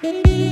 Senhor Jesus,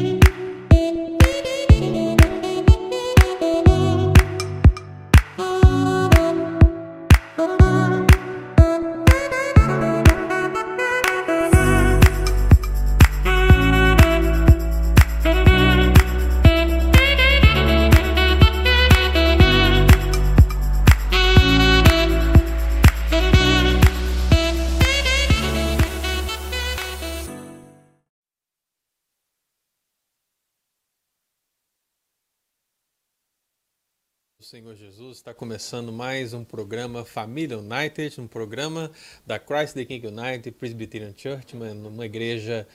está começando mais um programa Família United, um programa da Christ the King United Presbyterian Church, uma, uma igreja,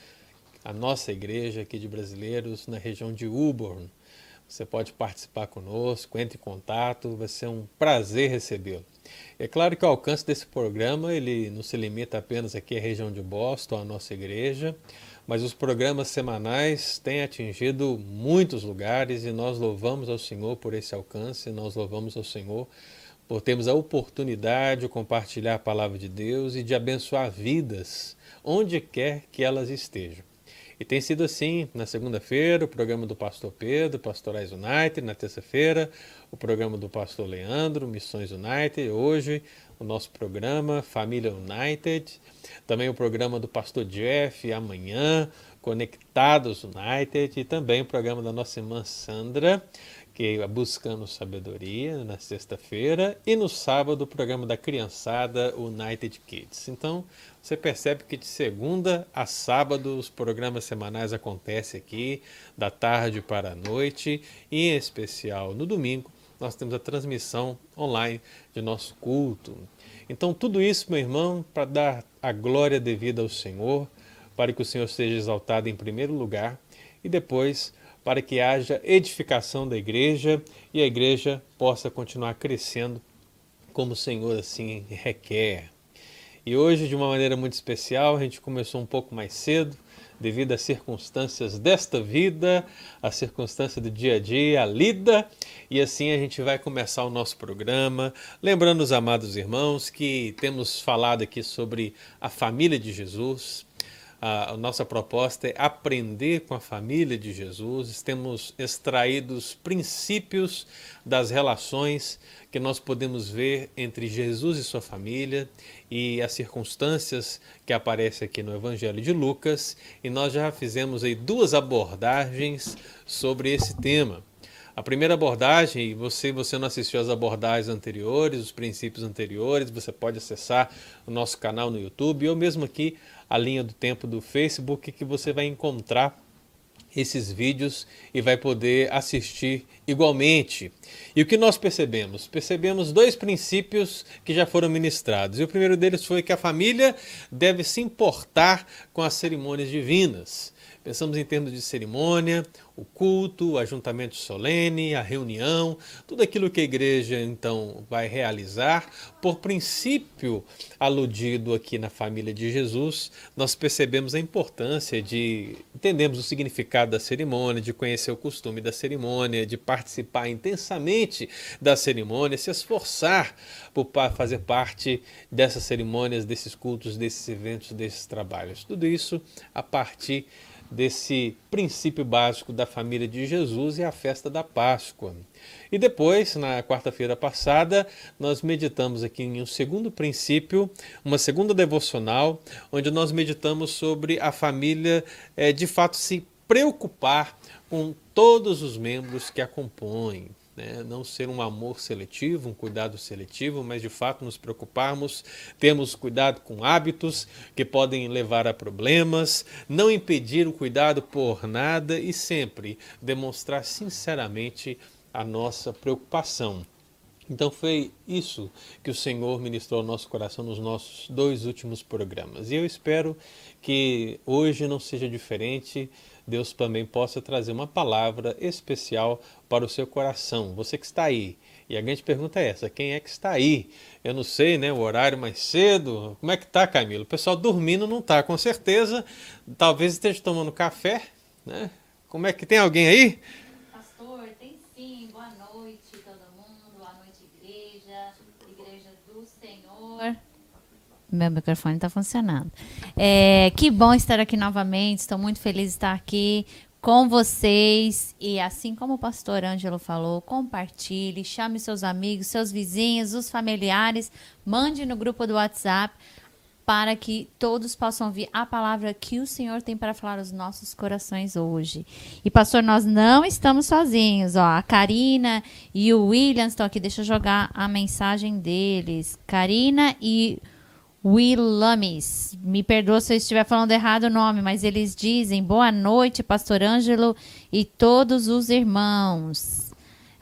a nossa igreja aqui de brasileiros na região de Uborn. Você pode participar conosco, entre em contato, vai ser um prazer recebê-lo. É claro que o alcance desse programa ele não se limita apenas aqui à região de Boston, à nossa igreja, mas os programas semanais têm atingido muitos lugares e nós louvamos ao Senhor por esse alcance, nós louvamos ao Senhor por termos a oportunidade de compartilhar a palavra de Deus e de abençoar vidas onde quer que elas estejam. E tem sido assim, na segunda-feira, o programa do pastor Pedro, Pastorais United, na terça-feira, o programa do pastor Leandro, Missões United, hoje o nosso programa Família United, também o programa do pastor Jeff amanhã, Conectados United, e também o programa da nossa irmã Sandra, que é Buscando Sabedoria, na sexta-feira, e no sábado o programa da criançada United Kids. Então, você percebe que de segunda a sábado os programas semanais acontecem aqui, da tarde para a noite, e em especial no domingo nós temos a transmissão online de nosso culto. Então, tudo isso, meu irmão, para dar a glória devida ao Senhor, para que o Senhor seja exaltado em primeiro lugar e depois para que haja edificação da igreja e a igreja possa continuar crescendo como o Senhor assim requer. E hoje, de uma maneira muito especial, a gente começou um pouco mais cedo, devido às circunstâncias desta vida, a circunstância do dia a dia, a lida, e assim a gente vai começar o nosso programa. Lembrando os amados irmãos que temos falado aqui sobre a família de Jesus, a, nossa proposta é aprender com a família de Jesus. Temos extraídos princípios das relações que nós podemos ver entre Jesus e sua família e as circunstâncias que aparecem aqui no Evangelho de Lucas. E nós já fizemos aí duas abordagens sobre esse tema. A primeira abordagem, e você, você não assistiu às abordagens anteriores, os princípios anteriores, você pode acessar o nosso canal no YouTube ou mesmo aqui a linha do tempo do Facebook que você vai encontrar esses vídeos e vai poder assistir igualmente. E o que nós percebemos? Percebemos dois princípios que já foram ministrados. E o primeiro deles foi que a família deve se importar com as cerimônias divinas. Pensamos em termos de cerimônia, o culto, o ajuntamento solene, a reunião, tudo aquilo que a igreja então vai realizar, por princípio aludido aqui na família de Jesus, nós percebemos a importância de entendermos o significado da cerimônia, de conhecer o costume da cerimônia, de participar intensamente da cerimônia, se esforçar por fazer parte dessas cerimônias, desses cultos, desses eventos, desses trabalhos. Tudo isso a partir desse princípio básico da família de Jesus e a festa da Páscoa. E depois, na quarta-feira passada, nós meditamos aqui em um segundo princípio, uma segunda devocional, onde nós meditamos sobre a família é, de fato se preocupar com todos os membros que a compõem né? não ser um amor seletivo, um cuidado seletivo, mas de fato nos preocuparmos, termos cuidado com hábitos que podem levar a problemas, não impedir o cuidado por nada e sempre demonstrar sinceramente a nossa preocupação. Então foi isso que o Senhor ministrou ao nosso coração nos nossos dois últimos programas. E eu espero que hoje não seja diferente Deus também possa trazer uma palavra especial para o seu coração. Você que está aí. E a grande pergunta é essa: quem é que está aí? Eu não sei, né? O horário mais cedo. Como é que tá, Camilo? O pessoal dormindo não tá, com certeza. Talvez esteja tomando café, né? Como é que tem alguém aí? Pastor, tem sim. Boa noite, todo mundo. Boa noite, igreja. Igreja do Senhor. Meu microfone está funcionando. É, que bom estar aqui novamente. Estou muito feliz de estar aqui com vocês. E assim como o pastor Ângelo falou, compartilhe, chame seus amigos, seus vizinhos, os familiares, mande no grupo do WhatsApp para que todos possam ouvir a palavra que o Senhor tem para falar aos nossos corações hoje. E pastor, nós não estamos sozinhos, ó. A Karina e o William estão aqui. Deixa eu jogar a mensagem deles. Karina e Willamis. Me perdoa se eu estiver falando errado o nome, mas eles dizem: Boa noite, Pastor Ângelo e todos os irmãos.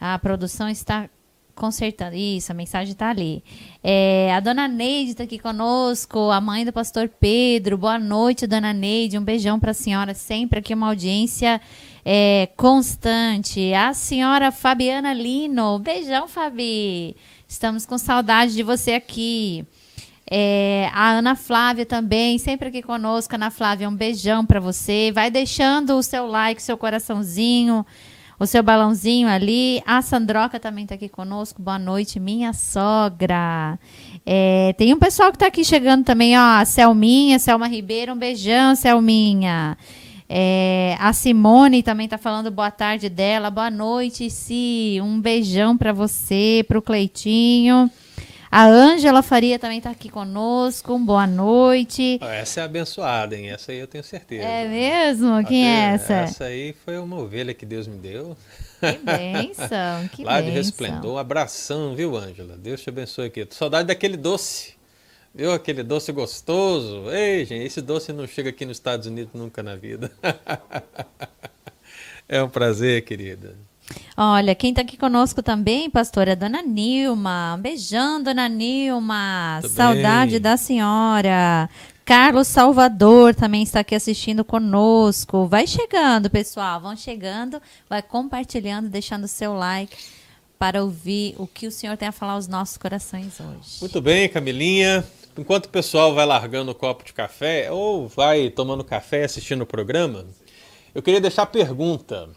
A produção está consertando. Isso, a mensagem está ali. É, a dona Neide está aqui conosco, a mãe do pastor Pedro. Boa noite, dona Neide. Um beijão para a senhora, sempre aqui uma audiência é, constante. A senhora Fabiana Lino. Beijão, Fabi. Estamos com saudade de você aqui. É, a Ana Flávia também, sempre aqui conosco. Ana Flávia, um beijão para você. Vai deixando o seu like, seu coraçãozinho, o seu balãozinho ali. A Sandroca também está aqui conosco. Boa noite, minha sogra. É, tem um pessoal que está aqui chegando também, ó. A Selminha, Selma Ribeiro, um beijão, Selminha. É, a Simone também está falando boa tarde dela. Boa noite, Si. Um beijão para você, para o Cleitinho. A Ângela Faria também está aqui conosco. Boa noite. Essa é abençoada, hein? Essa aí eu tenho certeza. É mesmo? Quem é essa? Essa aí foi uma ovelha que Deus me deu. Que bênção, que Lá de Resplendor, um abração, viu, Ângela? Deus te abençoe aqui. Tô saudade daquele doce. Viu aquele doce gostoso? Ei, gente, esse doce não chega aqui nos Estados Unidos nunca na vida. é um prazer, querida. Olha, quem está aqui conosco também, pastor, é a dona Nilma. Um beijão, dona Nilma. Saudade bem? da senhora. Carlos Salvador também está aqui assistindo conosco. Vai chegando, pessoal. Vão chegando, vai compartilhando, deixando o seu like para ouvir o que o Senhor tem a falar aos nossos corações hoje. Muito bem, Camilinha. Enquanto o pessoal vai largando o copo de café ou vai tomando café assistindo o programa, eu queria deixar a pergunta.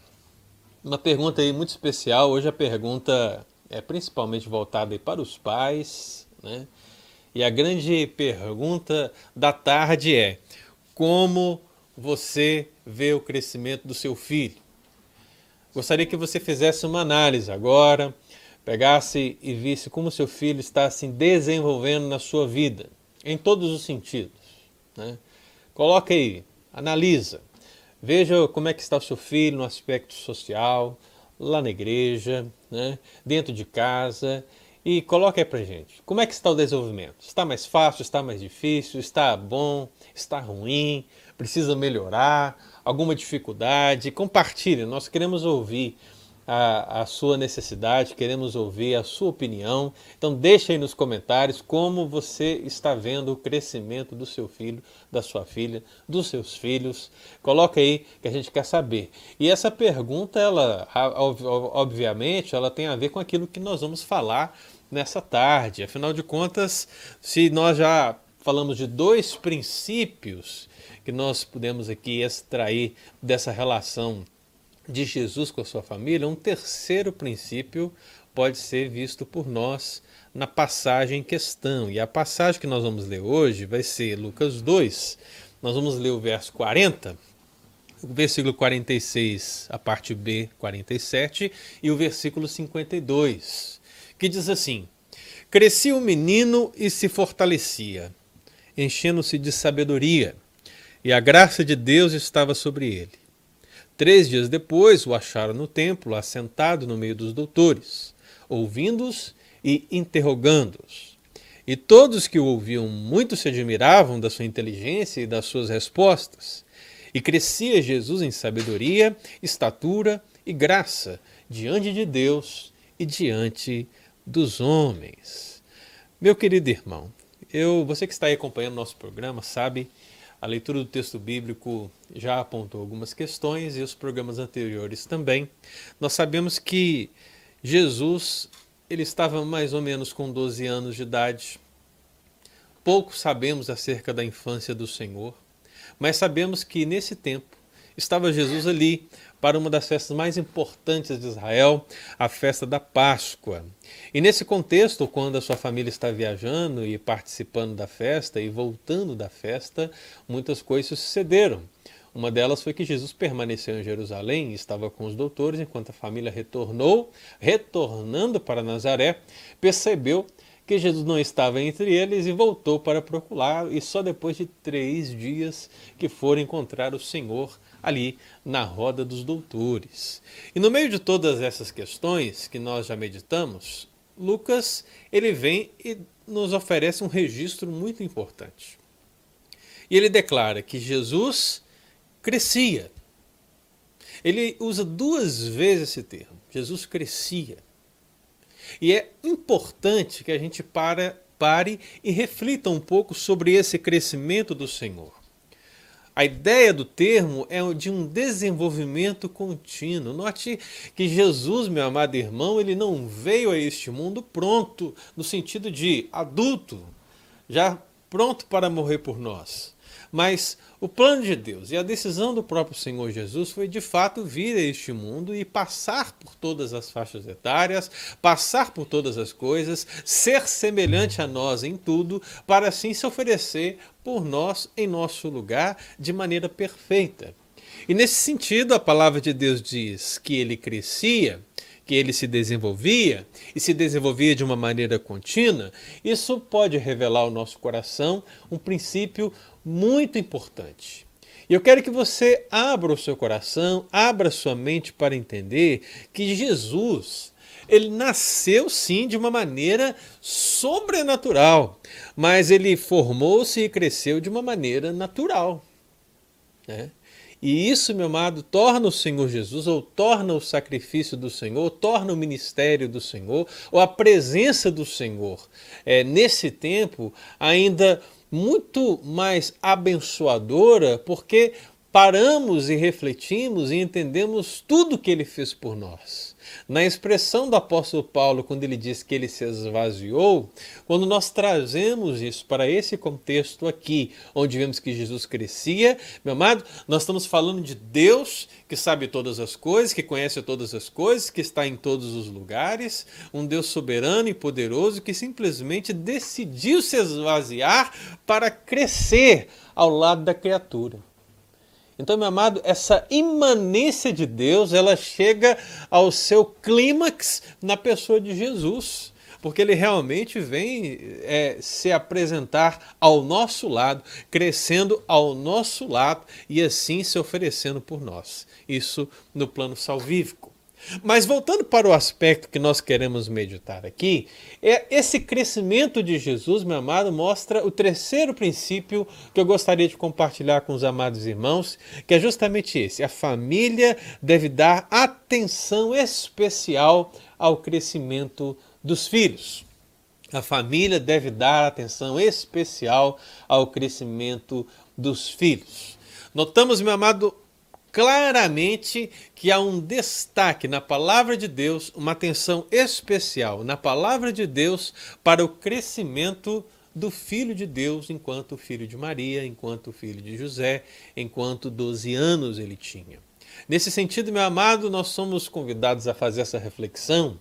Uma pergunta aí muito especial. Hoje a pergunta é principalmente voltada para os pais, né? E a grande pergunta da tarde é: como você vê o crescimento do seu filho? Gostaria que você fizesse uma análise agora, pegasse e visse como seu filho está se desenvolvendo na sua vida, em todos os sentidos. Né? Coloque aí, analisa, veja como é que está o seu filho no aspecto social, lá na igreja, né? dentro de casa, e coloque aí pra gente, como é que está o desenvolvimento? Está mais fácil, está mais difícil, está bom, está ruim, precisa melhorar, alguma dificuldade? Compartilhe, nós queremos ouvir a, a, sua necessidade, queremos ouvir a sua opinião. Então deixe aí nos comentários como você está vendo o crescimento do seu filho, da sua filha, dos seus filhos. Coloca aí que a gente quer saber. E essa pergunta, ela obviamente, ela tem a ver com aquilo que nós vamos falar nessa tarde. Afinal de contas, se nós já falamos de dois princípios que nós podemos aqui extrair dessa relação de Jesus com a sua família, um terceiro princípio pode ser visto por nós na passagem em questão. E a passagem que nós vamos ler hoje vai ser Lucas 2. Nós vamos ler o verso 40, o versículo 46, a parte B, 47, e o versículo 52, que diz assim: Crescia o menino e se fortalecia, enchendo-se de sabedoria, e a graça de Deus estava sobre ele. Três dias depois o acharam no templo, assentado no meio dos doutores, ouvindo-os e interrogando-os. E todos que o ouviam muito se admiravam da sua inteligência e das suas respostas. E crescia Jesus em sabedoria, estatura e graça diante de Deus e diante dos homens. Meu querido irmão, eu, você que está aí acompanhando nosso programa sabe a leitura do texto bíblico já apontou algumas questões e os programas anteriores também. Nós sabemos que Jesus ele estava mais ou menos com 12 anos de idade. Pouco sabemos acerca da infância do Senhor, mas sabemos que nesse tempo estava Jesus ali para uma das festas mais importantes de Israel, a festa da Páscoa. E nesse contexto, quando a sua família está viajando e participando da festa e voltando da festa, muitas coisas sucederam. Uma delas foi que Jesus permaneceu em Jerusalém e estava com os doutores, enquanto a família retornou, retornando para Nazaré, percebeu que Jesus não estava entre eles e voltou para procurar, e só depois de três dias que foram encontrar o Senhor ali na roda dos doutores. E no meio de todas essas questões que nós já meditamos, Lucas ele vem e nos oferece um registro muito importante. E ele declara que Jesus crescia. Ele usa duas vezes esse termo. Jesus crescia. E é importante que a gente para, pare e reflita um pouco sobre esse crescimento do Senhor. A ideia do termo é de um desenvolvimento contínuo. Note que Jesus, meu amado irmão, ele não veio a este mundo pronto, no sentido de adulto, já pronto para morrer por nós. Mas o plano de Deus e a decisão do próprio Senhor Jesus foi de fato vir a este mundo e passar por todas as faixas etárias, passar por todas as coisas, ser semelhante a nós em tudo, para assim se oferecer por nós em nosso lugar de maneira perfeita. E nesse sentido, a palavra de Deus diz que ele crescia que ele se desenvolvia e se desenvolvia de uma maneira contínua, isso pode revelar ao nosso coração um princípio muito importante. E eu quero que você abra o seu coração, abra sua mente para entender que Jesus, ele nasceu sim de uma maneira sobrenatural, mas ele formou-se e cresceu de uma maneira natural. Né? E isso, meu amado, torna o Senhor Jesus, ou torna o sacrifício do Senhor, torna o ministério do Senhor, ou a presença do Senhor é, nesse tempo ainda muito mais abençoadora, porque paramos e refletimos e entendemos tudo que ele fez por nós. Na expressão do apóstolo Paulo, quando ele diz que ele se esvaziou, quando nós trazemos isso para esse contexto aqui, onde vemos que Jesus crescia, meu amado, nós estamos falando de Deus que sabe todas as coisas, que conhece todas as coisas, que está em todos os lugares, um Deus soberano e poderoso que simplesmente decidiu se esvaziar para crescer ao lado da criatura. Então, meu amado, essa imanência de Deus, ela chega ao seu clímax na pessoa de Jesus, porque ele realmente vem é, se apresentar ao nosso lado, crescendo ao nosso lado e assim se oferecendo por nós. Isso no plano salvífico. Mas voltando para o aspecto que nós queremos meditar aqui, é esse crescimento de Jesus, meu amado, mostra o terceiro princípio que eu gostaria de compartilhar com os amados irmãos, que é justamente esse: a família deve dar atenção especial ao crescimento dos filhos. A família deve dar atenção especial ao crescimento dos filhos. Notamos, meu amado, claramente que há um destaque na palavra de Deus, uma atenção especial na palavra de Deus para o crescimento do Filho de Deus enquanto filho de Maria, enquanto filho de José, enquanto 12 anos ele tinha. Nesse sentido, meu amado, nós somos convidados a fazer essa reflexão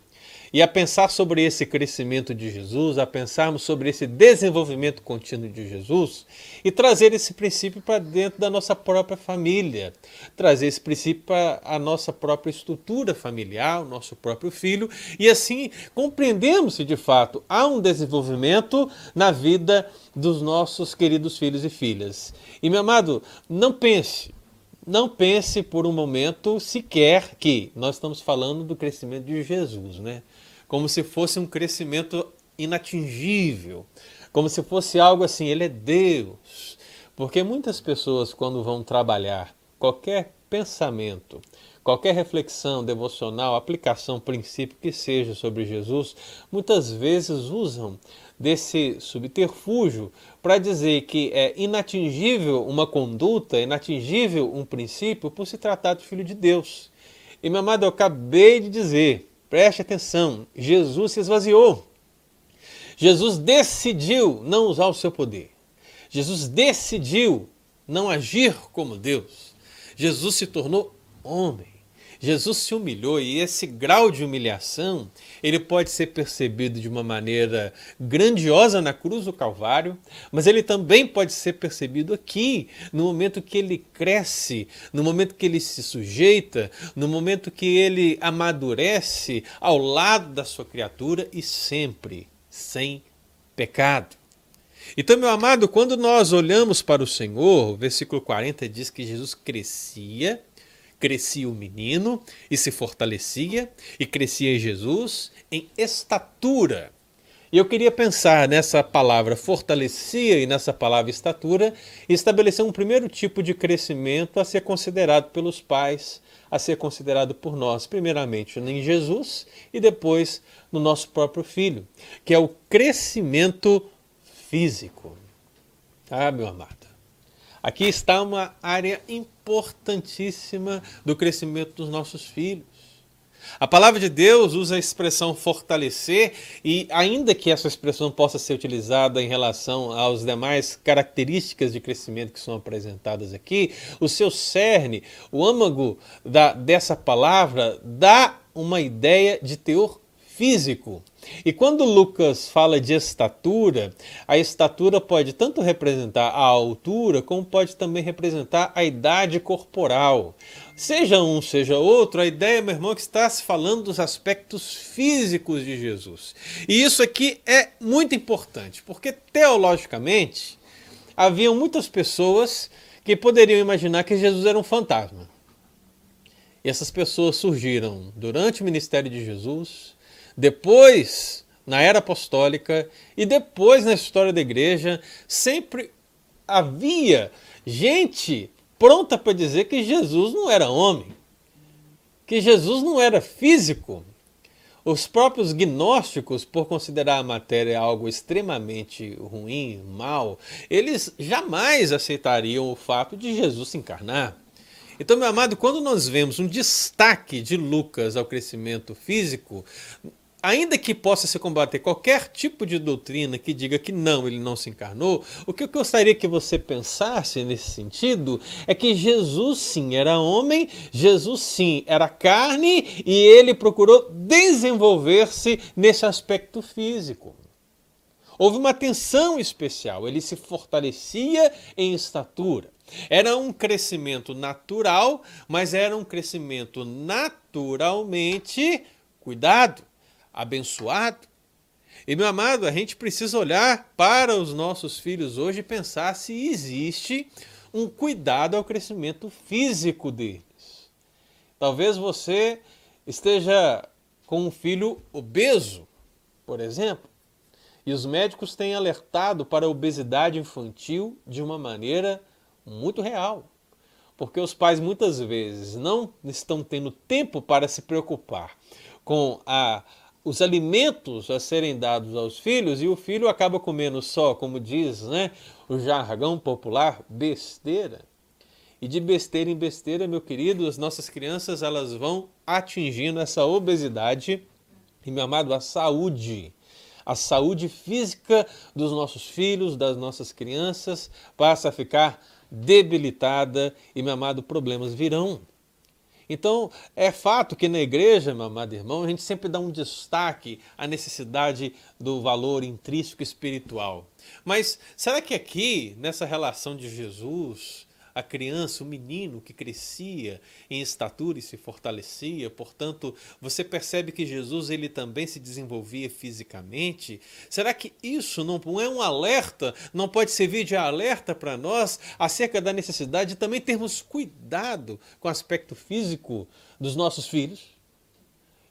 e a pensar sobre esse crescimento de Jesus, a pensarmos sobre esse desenvolvimento contínuo de Jesus e trazer esse princípio para dentro da nossa própria família, trazer esse princípio para a nossa própria estrutura familiar, o nosso próprio filho, e assim compreendemos se de fato há um desenvolvimento na vida dos nossos queridos filhos e filhas. E meu amado, não pense, não pense por um momento sequer que nós estamos falando do crescimento de Jesus, né? como se fosse um crescimento inatingível, como se fosse algo assim, ele é Deus. Porque muitas pessoas, quando vão trabalhar qualquer pensamento, qualquer reflexão devocional, aplicação, princípio que seja sobre Jesus, muitas vezes usam desse subterfúgio para dizer que é inatingível uma conduta, inatingível um princípio por se tratar do Filho de Deus. E meu amado, eu acabei de dizer Preste atenção, Jesus se esvaziou. Jesus decidiu não usar o seu poder. Jesus decidiu não agir como Deus. Jesus se tornou homem. Jesus se humilhou e esse grau de humilhação, ele pode ser percebido de uma maneira grandiosa na cruz do Calvário, mas ele também pode ser percebido aqui, no momento que ele cresce, no momento que ele se sujeita, no momento que ele amadurece ao lado da sua criatura e sempre sem pecado. Então, meu amado, quando nós olhamos para o Senhor, o versículo 40 diz que Jesus crescia crescia o menino e se fortalecia, e crescia Jesus em estatura. E eu queria pensar nessa palavra fortalecia e nessa palavra estatura e estabelecer um primeiro tipo de crescimento a ser considerado pelos pais, a ser considerado por nós, primeiramente em Jesus e depois no nosso próprio filho, que é o crescimento físico. Ah, meu amado. Aqui está uma área importantíssima do crescimento dos nossos filhos. A palavra de Deus usa a expressão fortalecer, e ainda que essa expressão possa ser utilizada em relação às demais características de crescimento que são apresentadas aqui, o seu cerne, o âmago da, dessa palavra, dá uma ideia de teor físico. E quando Lucas fala de estatura, a estatura pode tanto representar a altura, como pode também representar a idade corporal. Seja um, seja outro, a ideia, meu irmão, é que está se falando dos aspectos físicos de Jesus. E isso aqui é muito importante, porque teologicamente haviam muitas pessoas que poderiam imaginar que Jesus era um fantasma. E essas pessoas surgiram durante o ministério de Jesus, depois na era apostólica e depois na história da igreja, sempre havia gente pronta para dizer que Jesus não era homem, que Jesus não era físico. Os próprios gnósticos, por considerar a matéria algo extremamente ruim, mal, eles jamais aceitariam o fato de Jesus se encarnar. Então, meu amado, quando nós vemos um destaque de Lucas ao crescimento físico, ainda que possa se combater qualquer tipo de doutrina que diga que não, ele não se encarnou, o que eu gostaria que você pensasse nesse sentido é que Jesus sim era homem, Jesus sim era carne e ele procurou desenvolver-se nesse aspecto físico. Houve uma atenção especial, ele se fortalecia em estatura. Era um crescimento natural, mas era um crescimento naturalmente cuidado abençoado. E meu amado, a gente precisa olhar para os nossos filhos hoje e pensar se existe um cuidado ao crescimento físico deles. Talvez você esteja com um filho obeso, por exemplo, e os médicos têm alertado para a obesidade infantil de uma maneira muito real. Porque os pais muitas vezes não estão tendo tempo para se preocupar com a os alimentos a serem dados aos filhos e o filho acaba comendo só, como diz né, o jargão popular, besteira. E de besteira em besteira, meu querido, as nossas crianças elas vão atingindo essa obesidade e, meu amado, a saúde. A saúde física dos nossos filhos, das nossas crianças, passa a ficar debilitada e, meu amado, problemas virão. Então, é fato que na igreja, meu amado irmão, a gente sempre dá um destaque à necessidade do valor intrínseco espiritual. Mas será que aqui, nessa relação de Jesus, a criança, o menino que crescia em estatura e se fortalecia. Portanto, você percebe que Jesus ele também se desenvolvia fisicamente. Será que isso não é um alerta, não pode servir de alerta para nós acerca da necessidade de também termos cuidado com o aspecto físico dos nossos filhos?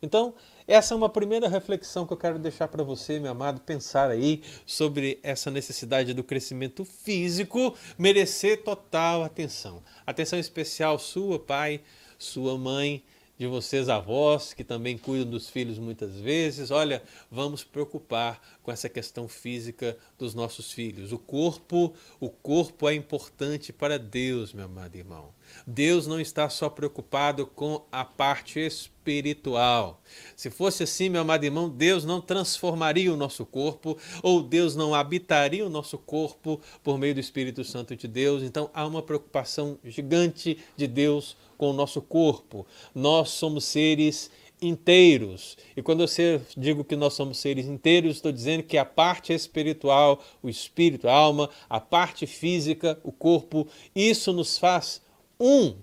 Então, essa é uma primeira reflexão que eu quero deixar para você, meu amado, pensar aí sobre essa necessidade do crescimento físico merecer total atenção. Atenção especial sua, pai, sua mãe, de vocês avós que também cuidam dos filhos muitas vezes. Olha, vamos preocupar com essa questão física dos nossos filhos. O corpo, o corpo é importante para Deus, meu amado irmão. Deus não está só preocupado com a parte espiritual. Se fosse assim, meu amado irmão, Deus não transformaria o nosso corpo, ou Deus não habitaria o nosso corpo por meio do Espírito Santo de Deus. Então há uma preocupação gigante de Deus com o nosso corpo. Nós somos seres inteiros. E quando eu digo que nós somos seres inteiros, estou dizendo que a parte espiritual, o espírito, a alma, a parte física, o corpo, isso nos faz um.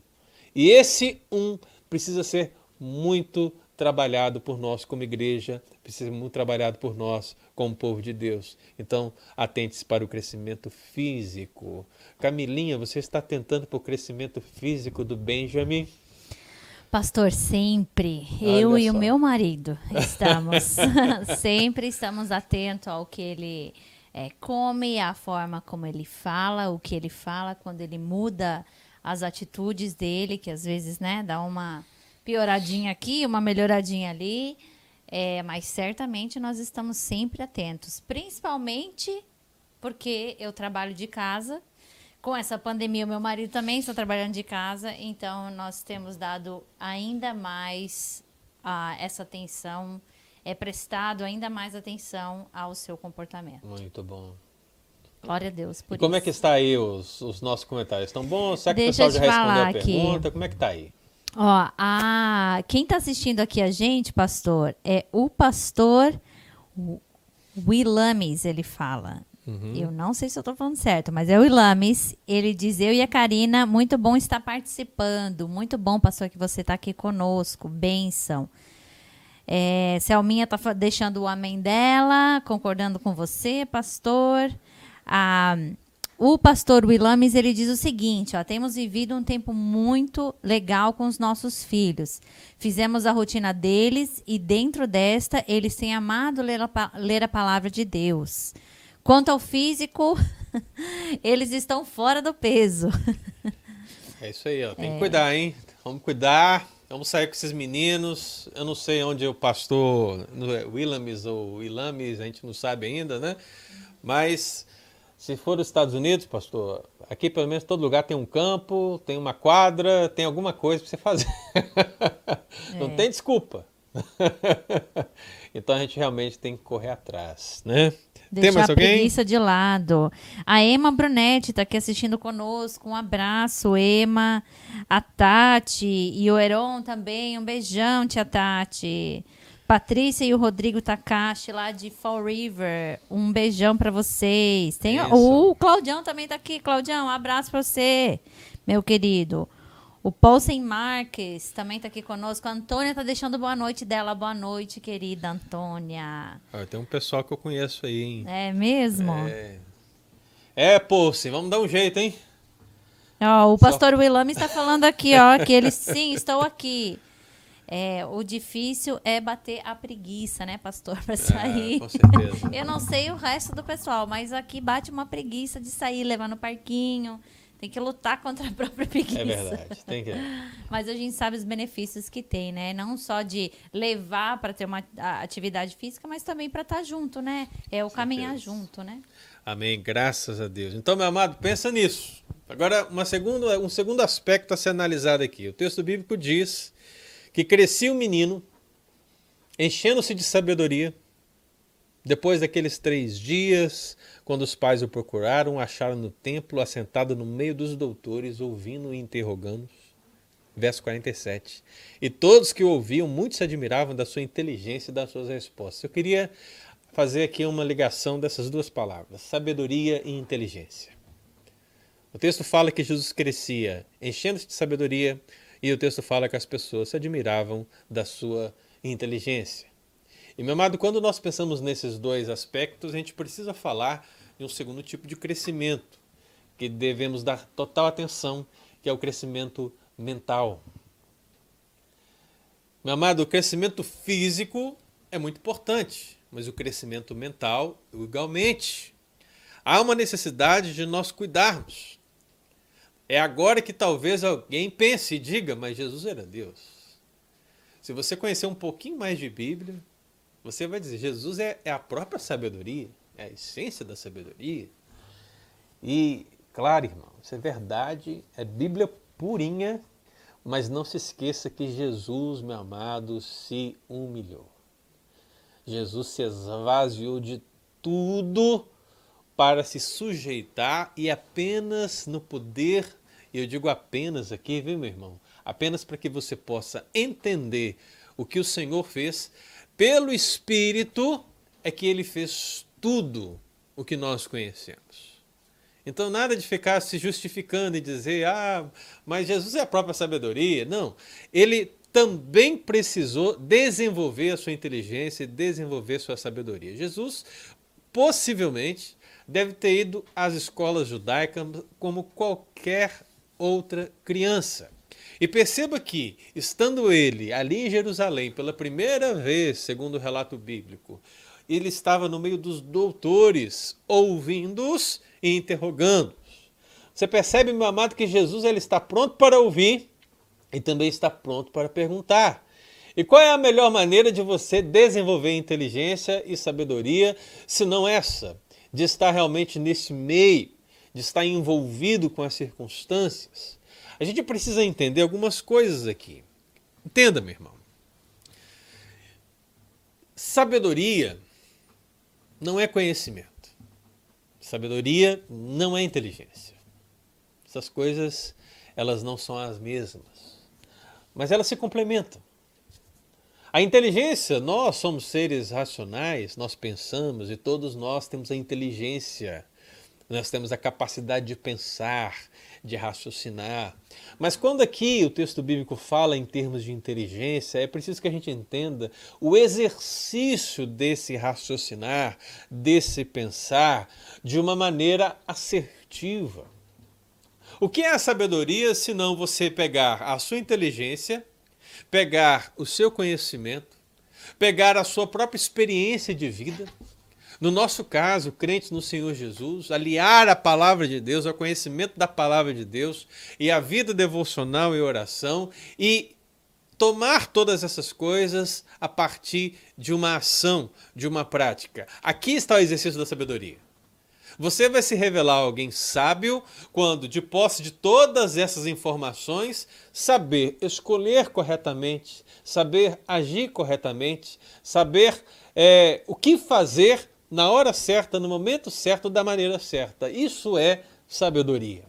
E esse um precisa ser muito trabalhado por nós como igreja, precisa ser muito trabalhado por nós como povo de Deus. Então, atente-se para o crescimento físico. Camilinha, você está tentando para o crescimento físico do Benjamin? Pastor, sempre. Olha eu só. e o meu marido estamos. sempre estamos atentos ao que ele é, come, a forma como ele fala, o que ele fala, quando ele muda as atitudes dele, que às vezes né, dá uma pioradinha aqui, uma melhoradinha ali. É, mas certamente nós estamos sempre atentos, principalmente porque eu trabalho de casa com essa pandemia, o meu marido também está trabalhando de casa, então nós temos dado ainda mais a essa atenção, é prestado ainda mais atenção ao seu comportamento. Muito bom. Glória a Deus por e como isso. é que está aí os, os nossos comentários? Estão bons? Será que Deixa o pessoal já respondeu a pergunta? Aqui. Como é que está aí? Ó, a, quem está assistindo aqui a gente, pastor, é o pastor Willames, ele fala. Uhum. Eu não sei se eu estou falando certo, mas é o Ilames. Ele diz: Eu e a Karina, muito bom estar participando. Muito bom, pastor, que você está aqui conosco. Bênção. É, Selminha está deixando o amém dela, concordando com você, pastor. Ah, o pastor Willames, ele diz o seguinte, ó, temos vivido um tempo muito legal com os nossos filhos. Fizemos a rotina deles e dentro desta, eles têm amado ler a, ler a palavra de Deus. Quanto ao físico, eles estão fora do peso. É isso aí, ó. Tem é. que cuidar, hein? Vamos cuidar. Vamos sair com esses meninos. Eu não sei onde o pastor Willames ou Willames, a gente não sabe ainda, né? Mas se for os Estados Unidos, pastor, aqui pelo menos todo lugar tem um campo, tem uma quadra, tem alguma coisa para você fazer. É. Não tem desculpa. então a gente realmente tem que correr atrás, né? Deixar Tem mais a alguém? preguiça de lado. A Ema Brunetti está aqui assistindo conosco. Um abraço, Ema. A Tati e o Heron também. Um beijão, tia Tati. Patrícia e o Rodrigo Takashi lá de Fall River. Um beijão para vocês. Tem o, o Claudião também está aqui. Claudião, um abraço para você, meu querido. O Paulsen Marques também está aqui conosco. A Antônia está deixando boa noite dela. Boa noite, querida Antônia. Ah, tem um pessoal que eu conheço aí, hein? É mesmo? É, é Paulsen, vamos dar um jeito, hein? Ó, o pastor Só... Willame está falando aqui, ó, que ele sim, estou aqui. É, o difícil é bater a preguiça, né, pastor, para é, sair. É, com certeza. eu não sei o resto do pessoal, mas aqui bate uma preguiça de sair, levar no parquinho tem que lutar contra a própria preguiça. É verdade, tem que. Mas a gente sabe os benefícios que tem, né? Não só de levar para ter uma atividade física, mas também para estar tá junto, né? É o caminhar junto, né? Amém, graças a Deus. Então, meu amado, pensa nisso. Agora, uma segunda, um segundo aspecto a ser analisado aqui. O texto bíblico diz que crescia o menino, enchendo-se de sabedoria, depois daqueles três dias, quando os pais o procuraram, acharam no templo, assentado no meio dos doutores, ouvindo e interrogando. Verso 47. E todos que o ouviam, muitos se admiravam da sua inteligência e das suas respostas. Eu queria fazer aqui uma ligação dessas duas palavras, sabedoria e inteligência. O texto fala que Jesus crescia enchendo-se de sabedoria, e o texto fala que as pessoas se admiravam da sua inteligência. E, meu amado, quando nós pensamos nesses dois aspectos, a gente precisa falar de um segundo tipo de crescimento, que devemos dar total atenção, que é o crescimento mental. Meu amado, o crescimento físico é muito importante, mas o crescimento mental igualmente. Há uma necessidade de nós cuidarmos. É agora que talvez alguém pense e diga, mas Jesus era Deus. Se você conhecer um pouquinho mais de Bíblia, você vai dizer, Jesus é, é a própria sabedoria, é a essência da sabedoria. E, claro, irmão, isso é verdade, é Bíblia purinha, Mas não se esqueça que Jesus, meu amado, se humilhou. Jesus se esvaziou de tudo para se sujeitar e apenas no poder, e eu digo apenas aqui, viu, meu irmão? Apenas para que você possa entender o que o Senhor fez, pelo Espírito é que ele fez tudo o que nós conhecemos. Então, nada de ficar se justificando e dizer, ah, mas Jesus é a própria sabedoria. Não. Ele também precisou desenvolver a sua inteligência e desenvolver sua sabedoria. Jesus, possivelmente, deve ter ido às escolas judaicas como qualquer outra criança. E perceba que, estando ele ali em Jerusalém pela primeira vez, segundo o relato bíblico, ele estava no meio dos doutores, ouvindo-os e interrogando-os. Você percebe, meu amado, que Jesus ele está pronto para ouvir e também está pronto para perguntar. E qual é a melhor maneira de você desenvolver inteligência e sabedoria, se não essa? De estar realmente nesse meio, de estar envolvido com as circunstâncias. A gente precisa entender algumas coisas aqui. Entenda, meu irmão. Sabedoria não é conhecimento. Sabedoria não é inteligência. Essas coisas, elas não são as mesmas. Mas elas se complementam. A inteligência, nós somos seres racionais, nós pensamos e todos nós temos a inteligência. Nós temos a capacidade de pensar, de raciocinar. Mas quando aqui o texto bíblico fala em termos de inteligência, é preciso que a gente entenda o exercício desse raciocinar, desse pensar, de uma maneira assertiva. O que é a sabedoria se não você pegar a sua inteligência, pegar o seu conhecimento, pegar a sua própria experiência de vida, no nosso caso, crentes no Senhor Jesus, aliar a palavra de Deus ao conhecimento da palavra de Deus e a vida devocional e oração e tomar todas essas coisas a partir de uma ação, de uma prática. Aqui está o exercício da sabedoria. Você vai se revelar alguém sábio quando, de posse de todas essas informações, saber escolher corretamente, saber agir corretamente, saber é, o que fazer na hora certa, no momento certo, da maneira certa. Isso é sabedoria.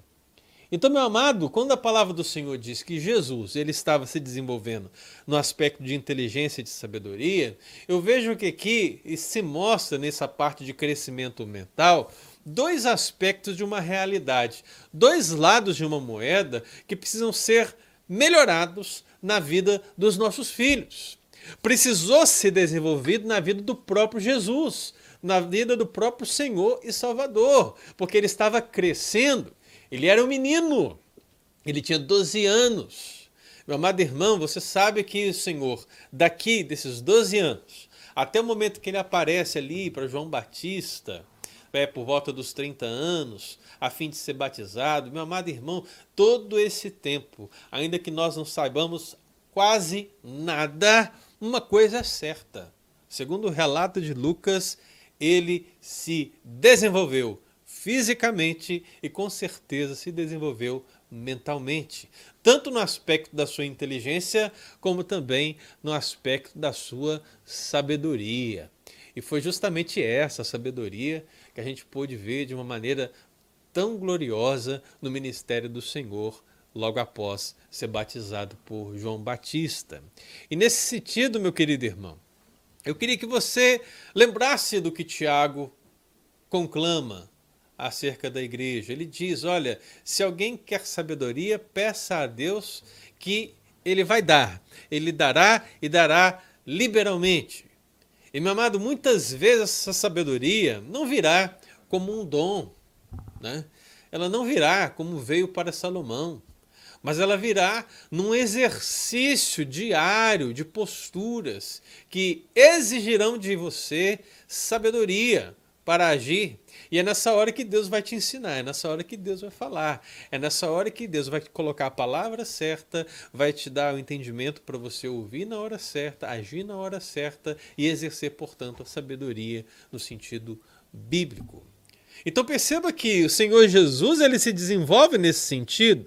Então, meu amado, quando a palavra do Senhor diz que Jesus ele estava se desenvolvendo no aspecto de inteligência e de sabedoria, eu vejo que aqui se mostra nessa parte de crescimento mental dois aspectos de uma realidade, dois lados de uma moeda que precisam ser melhorados na vida dos nossos filhos. Precisou ser desenvolvido na vida do próprio Jesus na vida do próprio Senhor e Salvador, porque ele estava crescendo. Ele era um menino, ele tinha 12 anos. Meu amado irmão, você sabe que o Senhor, daqui desses 12 anos, até o momento que ele aparece ali para João Batista, é, por volta dos 30 anos, a fim de ser batizado, meu amado irmão, todo esse tempo, ainda que nós não saibamos quase nada, uma coisa é certa. Segundo o relato de Lucas, ele se desenvolveu fisicamente e com certeza se desenvolveu mentalmente, tanto no aspecto da sua inteligência, como também no aspecto da sua sabedoria. E foi justamente essa sabedoria que a gente pôde ver de uma maneira tão gloriosa no ministério do Senhor logo após ser batizado por João Batista. E nesse sentido, meu querido irmão, eu queria que você lembrasse do que Tiago conclama acerca da igreja. Ele diz: olha, se alguém quer sabedoria, peça a Deus que ele vai dar. Ele dará e dará liberalmente. E, meu amado, muitas vezes essa sabedoria não virá como um dom, né? ela não virá como veio para Salomão mas ela virá num exercício diário de posturas que exigirão de você sabedoria para agir. E é nessa hora que Deus vai te ensinar, é nessa hora que Deus vai falar, é nessa hora que Deus vai colocar a palavra certa, vai te dar o entendimento para você ouvir na hora certa, agir na hora certa e exercer, portanto, a sabedoria no sentido bíblico. Então perceba que o Senhor Jesus ele se desenvolve nesse sentido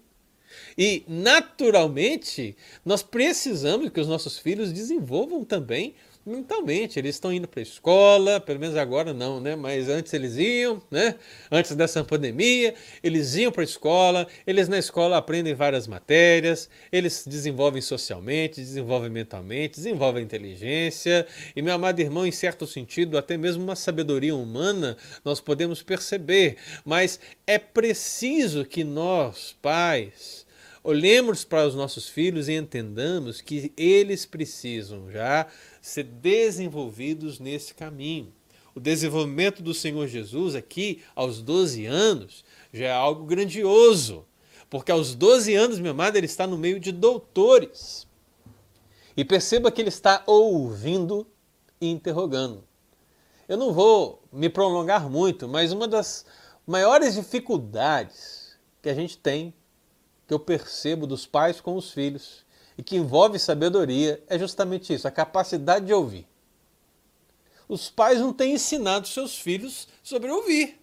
E, naturalmente, nós precisamos que os nossos filhos desenvolvam também mentalmente. Eles estão indo para a escola, pelo menos agora não, né? Mas antes eles iam, né? Antes dessa pandemia, eles iam para a escola, eles na escola aprendem várias matérias, eles desenvolvem socialmente, desenvolvem mentalmente, desenvolvem inteligência. E meu amado irmão, em certo sentido, até mesmo uma sabedoria humana nós podemos perceber, mas é preciso que nós, pais, olhemos para os nossos filhos e entendamos que eles precisam já ser desenvolvidos nesse caminho. O desenvolvimento do Senhor Jesus aqui, aos 12 anos, já é algo grandioso. Porque aos 12 anos, meu amado, ele está no meio de doutores. E perceba que ele está ouvindo e interrogando. Eu não vou me prolongar muito, mas uma das maiores dificuldades que a gente tem, que eu percebo dos pais com os filhos, e que envolve sabedoria é justamente isso, a capacidade de ouvir. Os pais não têm ensinado seus filhos sobre ouvir.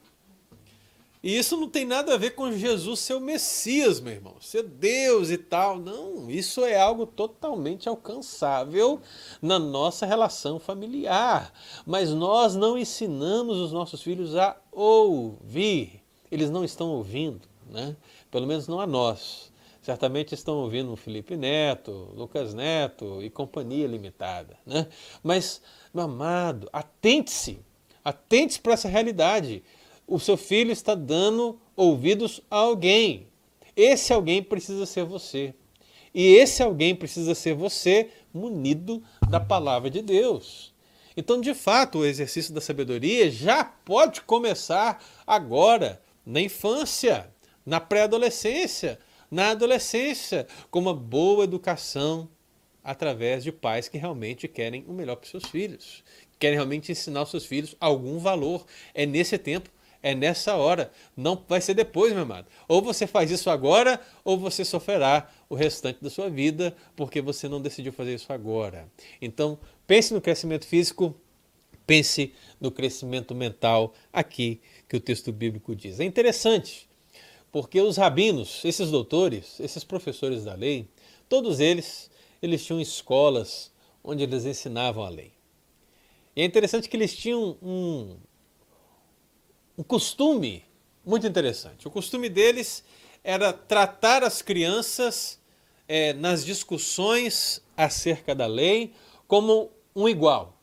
E isso não tem nada a ver com Jesus ser o Messias, meu irmão, ser Deus e tal. Não, isso é algo totalmente alcançável na nossa relação familiar. Mas nós não ensinamos os nossos filhos a ouvir. Eles não estão ouvindo, né? Pelo menos não a nós certamente estão ouvindo Felipe Neto, Lucas Neto e companhia limitada. Né? Mas, meu amado, atente-se, atente-se para essa realidade. O seu filho está dando ouvidos a alguém. Esse alguém precisa ser você. E esse alguém precisa ser você munido da palavra de Deus. Então, de fato, o exercício da sabedoria já pode começar agora, na infância, na pré-adolescência, na adolescência, com uma boa educação através de pais que realmente querem o melhor para os seus filhos, querem realmente ensinar os seus filhos algum valor. É nesse tempo, é nessa hora, não vai ser depois, meu amado. Ou você faz isso agora, ou você sofrerá o restante da sua vida, porque você não decidiu fazer isso agora. Então, pense no crescimento físico, pense no crescimento mental aqui que o texto bíblico diz. É interessante porque os rabinos, esses doutores, esses professores da lei, todos eles, eles tinham escolas onde eles ensinavam a lei. E é interessante que eles tinham um, um costume muito interessante. O costume deles era tratar as crianças é, nas discussões acerca da lei como um igual.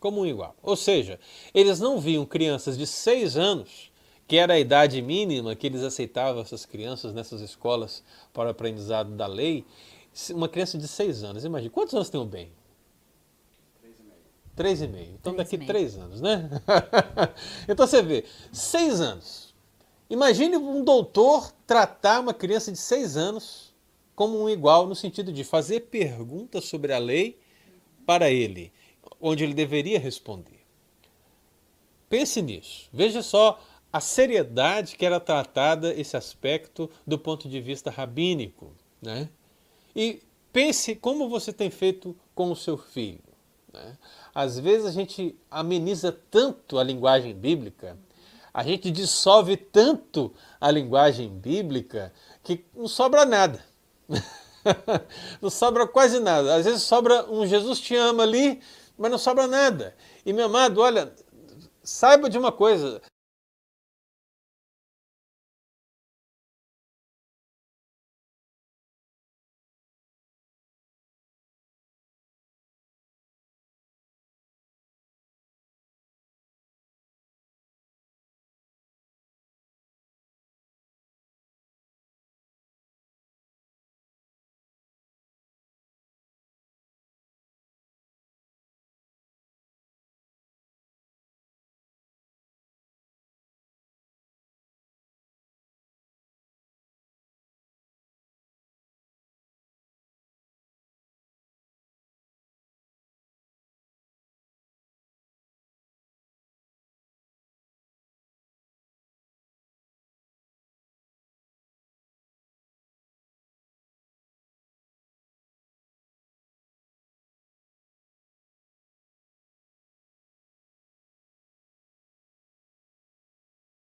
Como um igual. Ou seja, eles não viam crianças de seis anos que era a idade mínima que eles aceitavam essas crianças nessas escolas para o aprendizado da lei, uma criança de seis anos, imagine, quantos anos tem o bem? Três e meio. Então três daqui três anos, né? então você vê, seis anos. Imagine um doutor tratar uma criança de seis anos como um igual, no sentido de fazer perguntas sobre a lei para ele, onde ele deveria responder. Pense nisso. Veja só a seriedade que era tratada esse aspecto do ponto de vista rabínico. Né? E pense como você tem feito com o seu filho. Né? Às vezes a gente ameniza tanto a linguagem bíblica, a gente dissolve tanto a linguagem bíblica que não sobra nada. não sobra quase nada. Às vezes sobra um Jesus te ama ali, mas não sobra nada. E meu amado, olha, saiba de uma coisa: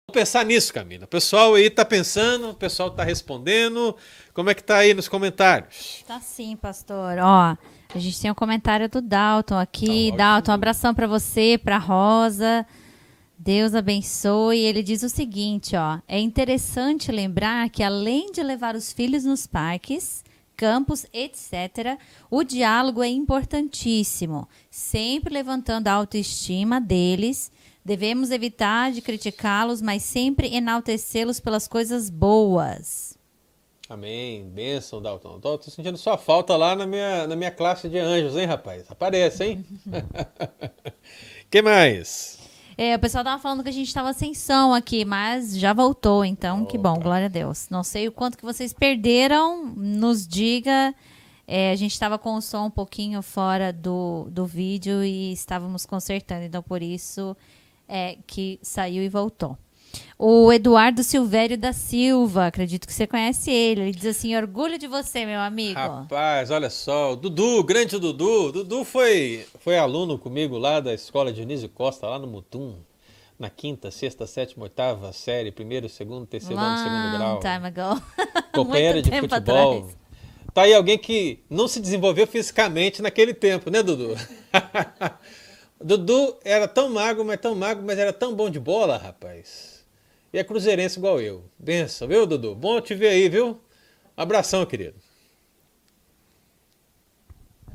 pensar nisso, Camila. O pessoal aí tá pensando, o pessoal tá respondendo. Como é que tá aí nos comentários? Tá sim, pastor. Ó, a gente tem um comentário do Dalton aqui. Tá Dalton, um abração para você, para Rosa. Deus abençoe. Ele diz o seguinte, ó: é interessante lembrar que além de levar os filhos nos parques, campos, etc., o diálogo é importantíssimo, sempre levantando a autoestima deles. Devemos evitar de criticá-los, mas sempre enaltecê-los pelas coisas boas. Amém. Bênção, Dalton. Tô, tô sentindo sua falta lá na minha, na minha classe de anjos, hein, rapaz? Aparece, hein? que mais? É, o pessoal tava falando que a gente estava sem som aqui, mas já voltou, então que bom, Opa. glória a Deus. Não sei o quanto que vocês perderam, nos diga. É, a gente estava com o som um pouquinho fora do, do vídeo e estávamos consertando, então por isso é que saiu e voltou. O Eduardo Silvério da Silva, acredito que você conhece ele. Ele diz assim: orgulho de você, meu amigo. Rapaz, olha só, o Dudu, grande Dudu. Dudu foi, foi aluno comigo lá da escola Dionísio Costa, lá no Mutum. Na quinta, sexta, sétima, oitava série, primeiro, segundo, terceiro ano, segundo grau. Time ago. Companheira Muito de futebol. atrás. Tá aí alguém que não se desenvolveu fisicamente naquele tempo, né, Dudu? Dudu era tão magro, mas tão magro, mas era tão bom de bola, rapaz. E é cruzeirense igual eu. Benção, viu, Dudu? Bom te ver aí, viu? Abração, querido.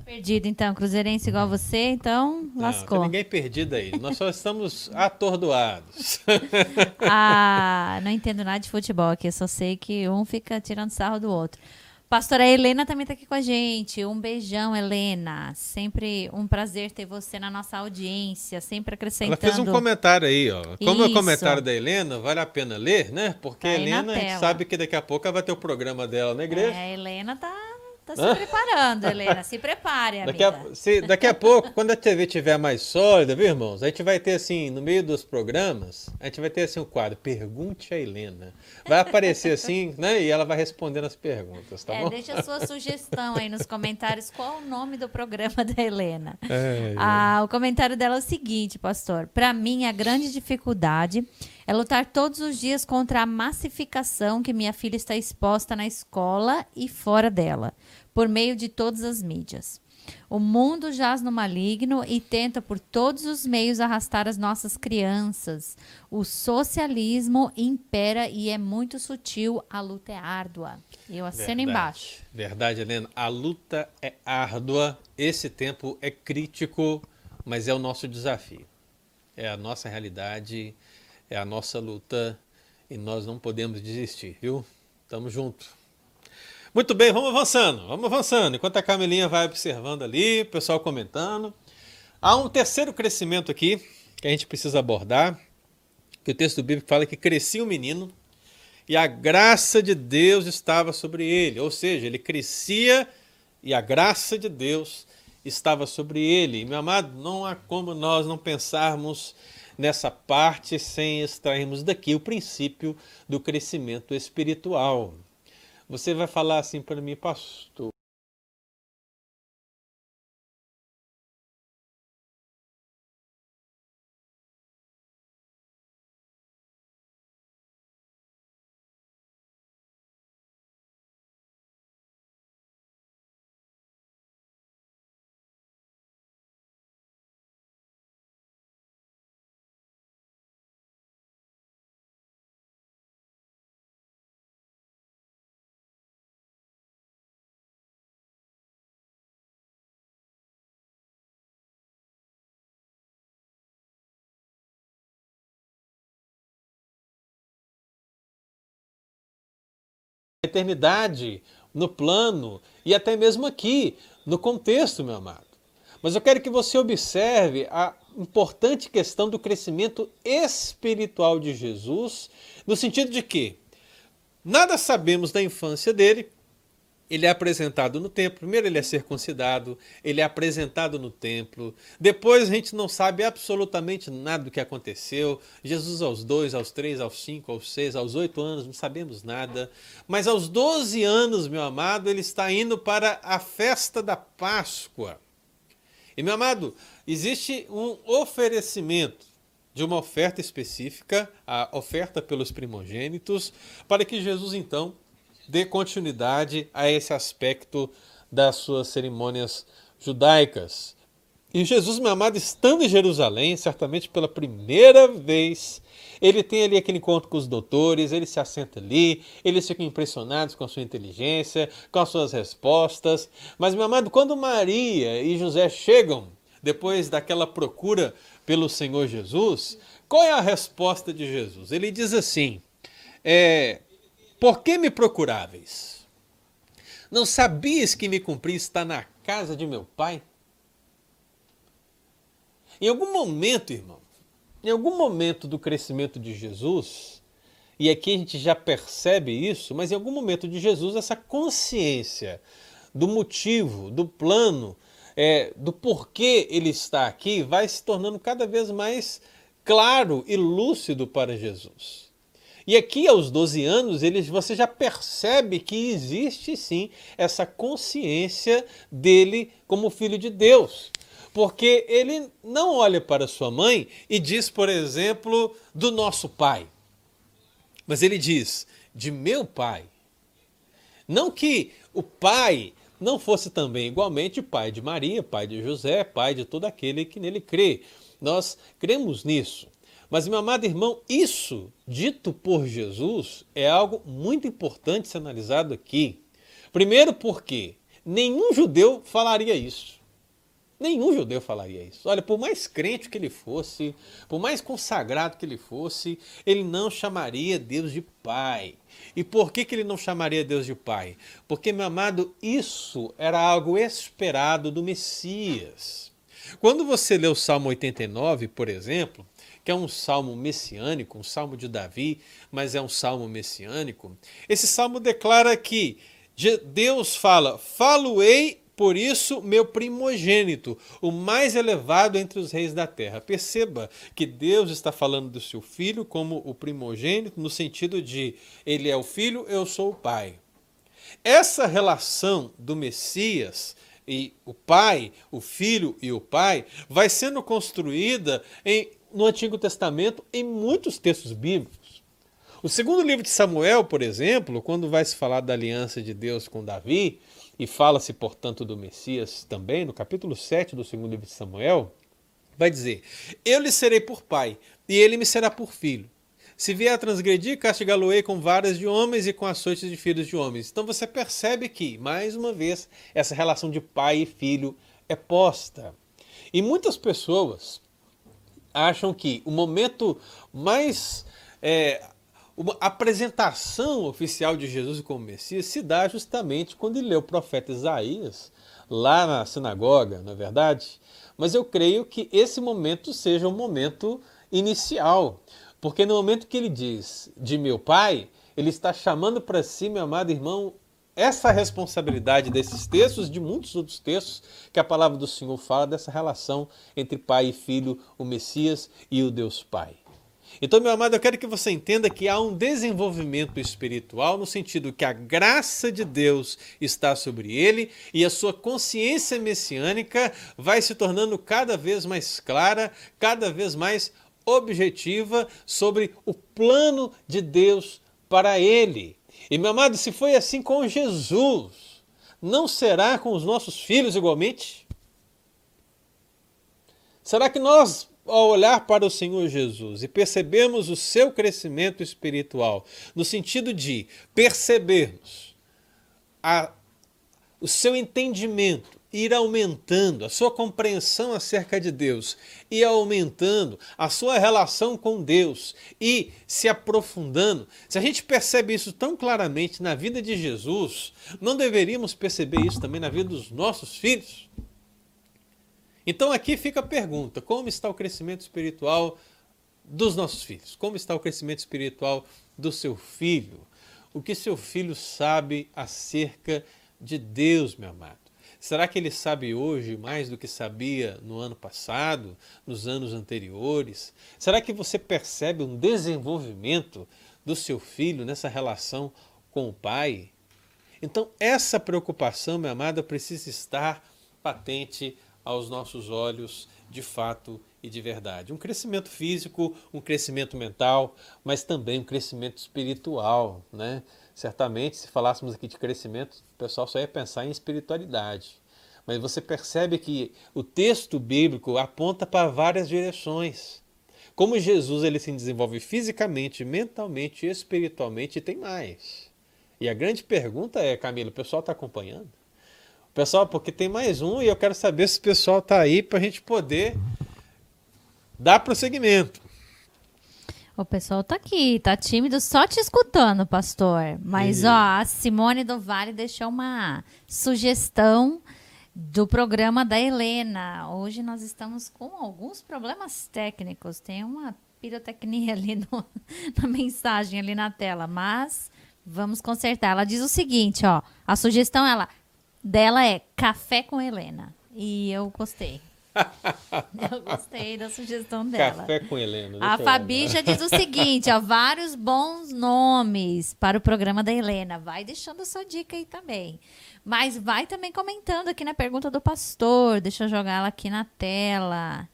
Perdido, então. Cruzeirense igual você, então Não, lascou. tem ninguém perdido aí. Nós só estamos atordoados. Ah, não entendo nada de futebol aqui. Eu só sei que um fica tirando sarro do outro. Pastora Helena também está aqui com a gente. Um beijão, Helena. Sempre um prazer ter você na nossa audiência, sempre Ela acrescentando. fez um comentário aí, ó. Como é o Isso. comentário da Helena, vale a pena ler, né? Porque Tá a Helena, sabe que daqui a pouco ela vai ter o programa dela na igreja. É, a Helena tá, tá se preparando, Helena. Se prepare, amiga. Daqui a, se- daqui a pouco, quando a TV estiver mais sólida, viu, irmãos? A gente vai ter assim, no meio dos programas, a gente vai ter assim o quadro Pergunte a Helena. Vai aparecer assim, né? E ela vai respondendo as perguntas, tá É, bom? deixa a sua sugestão aí nos comentários qual o nome do programa da Helena. É, é. Ah, o comentário dela é o seguinte, pastor. Para mim, a grande dificuldade é lutar todos os dias contra a massificação que minha filha está exposta na escola e fora dela, por meio de todas as mídias. O mundo jaz no maligno e tenta por todos os meios arrastar as nossas crianças. O socialismo impera e é muito sutil, a luta é árdua. Eu assino embaixo. Verdade, Helena. A luta é árdua, esse tempo é crítico, mas é o nosso desafio. É a nossa realidade, é a nossa luta e nós não podemos desistir, viu? Tamo junto. Muito bem, vamos avançando, vamos avançando. Enquanto a Camilinha vai observando ali, o pessoal comentando. Há um terceiro crescimento aqui que a gente precisa abordar, que o texto bíblico fala que crescia o menino e a graça de Deus estava sobre ele. Ou seja, ele crescia e a graça de Deus estava sobre ele. E, meu amado, não há como nós não pensarmos nessa parte sem extrairmos daqui o princípio do crescimento espiritual. Você vai falar assim para mim, pastor. Eternidade, no plano e até mesmo aqui, no contexto, meu amado. Mas eu quero que você observe a importante questão do crescimento espiritual de Jesus, no sentido de que nada sabemos da infância dele, ele é apresentado no templo. Primeiro ele é circuncidado, ele é apresentado no templo. Depois a gente não sabe absolutamente nada do que aconteceu. Jesus aos dois, aos três, aos cinco, aos seis, aos oito anos, não sabemos nada. Mas aos 12 anos, meu amado, ele está indo para a festa da Páscoa. E meu amado, existe um oferecimento de uma oferta específica, a oferta pelos primogênitos, para que Jesus então dê continuidade a esse aspecto das suas cerimônias judaicas. E Jesus, meu amado, estando em Jerusalém, certamente pela primeira vez, ele tem ali aquele encontro com os doutores, ele se assenta ali, eles ficam impressionados com a sua inteligência, com as suas respostas. Mas, meu amado, quando Maria e José chegam, depois daquela procura pelo Senhor Jesus, qual é a resposta de Jesus? Ele diz assim: é, Por que me procuráveis? Não sabias que me cumpri estar na casa de meu pai? Em algum momento, irmão, em algum momento do crescimento de Jesus, e aqui a gente já percebe isso, mas em algum momento de Jesus, essa consciência do motivo, do plano, é, do porquê ele está aqui, vai se tornando cada vez mais claro e lúcido para Jesus. E aqui aos 12 anos, eles, você já percebe que existe sim essa consciência dele como filho de Deus porque ele não olha para sua mãe e diz, por exemplo, do nosso pai, mas ele diz de meu pai. Não que o pai não fosse também igualmente pai de Maria, pai de José, pai de todo aquele que nele crê. Nós cremos nisso. Mas, meu amado irmão, isso dito por Jesus é algo muito importante ser analisado aqui. Primeiro, porque nenhum judeu falaria isso. Nenhum judeu falaria isso. Olha, por mais crente que ele fosse, por mais consagrado que ele fosse, ele não chamaria Deus de Pai. E por que, que ele não chamaria Deus de Pai? Porque, meu amado, isso era algo esperado do Messias. Quando você lê o Salmo 89, por exemplo, que é um salmo messiânico, um salmo de Davi, mas é um salmo messiânico, esse salmo declara que Deus fala: Falo-ei por isso, meu primogênito, o mais elevado entre os reis da terra. Perceba que Deus está falando do seu filho como o primogênito, no sentido de ele é o filho, eu sou o pai. Essa relação do Messias e o pai, o filho e o pai, vai sendo construída em, no Antigo Testamento em muitos textos bíblicos. O segundo livro de Samuel, por exemplo, quando vai se falar da aliança de Deus com Davi, e fala-se, portanto, do Messias também, no capítulo 7 do segundo livro de Samuel, vai dizer: Eu lhe serei por pai, e ele me será por filho. Se vier a transgredir, castigá-lo-ei com varas de homens e com açoites de filhos de homens. Então você percebe que, mais uma vez, essa relação de pai e filho é posta. E muitas pessoas acham que o momento mais é, uma apresentação oficial de Jesus como Messias se dá justamente quando ele lê o profeta Isaías lá na sinagoga, na é verdade? Mas eu creio que esse momento seja um momento inicial, porque no momento que ele diz de meu pai, ele está chamando para si, meu amado irmão, essa responsabilidade desses textos, de muitos outros textos que a palavra do Senhor fala dessa relação entre pai e filho, o Messias e o Deus Pai. Então, meu amado, eu quero que você entenda que há um desenvolvimento espiritual no sentido que a graça de Deus está sobre ele e a sua consciência messiânica vai se tornando cada vez mais clara, cada vez mais objetiva sobre o plano de Deus para ele. E, meu amado, se foi assim com Jesus, não será com os nossos filhos igualmente? Será que nós ao olhar para o Senhor Jesus e percebemos o seu crescimento espiritual, no sentido de percebermos a, o seu entendimento ir aumentando, a sua compreensão acerca de Deus e aumentando a sua relação com Deus e se aprofundando. Se a gente percebe isso tão claramente na vida de Jesus, não deveríamos perceber isso também na vida dos nossos filhos? Então aqui fica a pergunta: como está o crescimento espiritual dos nossos filhos? Como está o crescimento espiritual do seu filho? O que seu filho sabe acerca de Deus, meu amado? Será que ele sabe hoje mais do que sabia no ano passado, nos anos anteriores? Será que você percebe um desenvolvimento do seu filho nessa relação com o pai? Então, essa preocupação, meu amado, precisa estar patente aos nossos olhos de fato e de verdade. Um crescimento físico, um crescimento mental, mas também um crescimento espiritual, né? Certamente, se falássemos aqui de crescimento, o pessoal só ia pensar em espiritualidade. Mas você percebe que o texto bíblico aponta para várias direções. Como Jesus ele se desenvolve fisicamente, mentalmente, espiritualmente e tem mais. E a grande pergunta é, Camila, o pessoal está acompanhando? Pessoal, porque tem mais um e eu quero saber se o pessoal está aí para a gente poder dar prosseguimento. O pessoal tá aqui, tá tímido, só te escutando, pastor. Mas, E- ó, a Simone do Vale deixou uma sugestão do programa da Helena. Hoje nós estamos com alguns problemas técnicos. Tem uma pirotecnia ali no- na mensagem, ali na tela. Mas vamos consertar. Ela diz o seguinte, ó. A sugestão ela, dela é café com Helena. E eu gostei. eu gostei da sugestão dela. Café com Helena. A Fabi já diz o seguinte, ó, vários bons nomes para o programa da Helena. Vai deixando a sua dica aí também. Mas vai também comentando aqui na pergunta do pastor. Deixa eu jogar ela aqui na tela.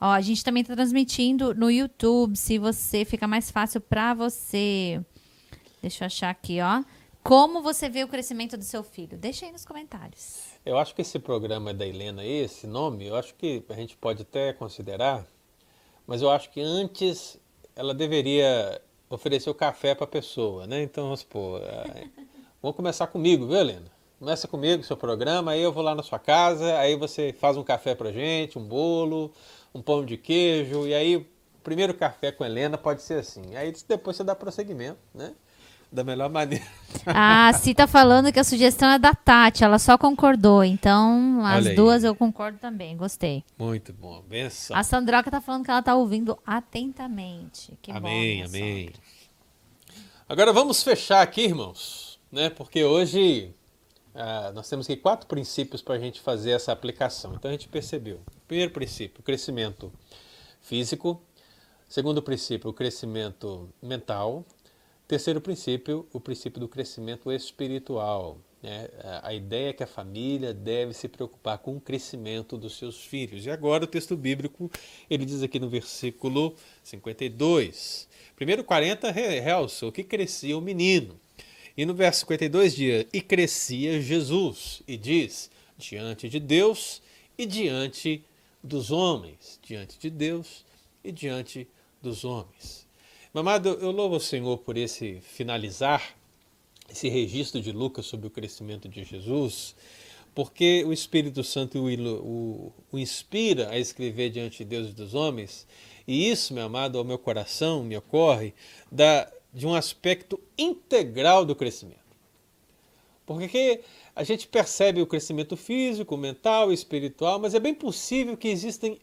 Ó, a gente também está transmitindo no YouTube, se você fica mais fácil para você. Deixa eu achar aqui, ó. Como você vê o crescimento do seu filho? Deixa aí nos comentários. Eu acho que esse programa da Helena, esse nome, eu acho que a gente pode até considerar, mas eu acho que antes ela deveria oferecer o café para a pessoa, né? Então, vamos supor, vamos começar comigo, viu, Helena? Começa comigo seu programa, aí eu vou lá na sua casa, aí você faz um café pra gente, um bolo, um pão de queijo, e aí o primeiro café com a Helena pode ser assim. Aí depois você dá prosseguimento, né? Da melhor maneira. A Si tá falando que a sugestão é da Tati, ela só concordou. Então, as duas eu concordo também, gostei. Muito bom, benção. A Sandroca tá falando que ela tá ouvindo atentamente. Que amém, bom, amém. sogra. Agora vamos fechar aqui, irmãos, né? Porque hoje ah, nós temos aqui quatro princípios para a gente fazer essa aplicação. Então a gente percebeu. Primeiro princípio, crescimento físico. Segundo princípio, o crescimento mental. Terceiro princípio, o princípio do crescimento espiritual. né? A- ideia é que a família deve se preocupar com o crescimento dos seus filhos. E agora o texto bíblico, ele diz aqui no versículo 52. Primeiro 40 re- realçou que crescia o menino. E no verso 52 diz, e crescia Jesus. E diz, diante de Deus e diante dos homens. Diante de Deus e diante dos homens. Amado, eu louvo o Senhor por esse finalizar, esse registro de Lucas sobre o crescimento de Jesus, porque o Espírito Santo o, o- o inspira a escrever diante de Deus e dos homens, e isso, meu amado, ao meu coração me ocorre da, de um aspecto integral do crescimento. Porque a gente percebe o crescimento físico, mental, espiritual, mas é bem possível que existem,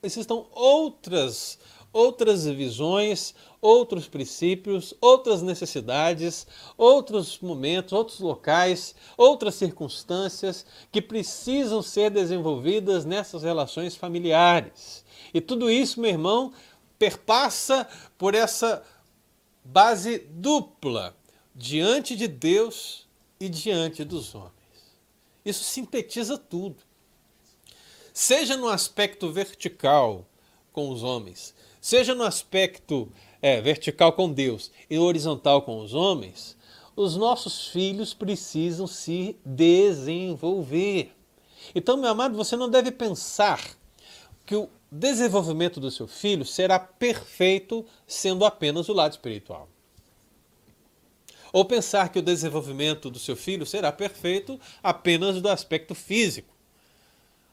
existam outras, outras visões, outros princípios, outras necessidades, outros momentos, outros locais, outras circunstâncias que precisam ser desenvolvidas nessas relações familiares. E tudo isso, meu irmão, perpassa por essa base dupla diante de Deus e diante dos homens. Isso sintetiza tudo. Seja no aspecto vertical com os homens, seja no aspecto é, vertical com Deus e horizontal com os homens, os nossos filhos precisam se desenvolver. Então, meu amado, você não deve pensar que o desenvolvimento do seu filho será perfeito sendo apenas o lado espiritual. Ou pensar que o desenvolvimento do seu filho será perfeito apenas do aspecto físico.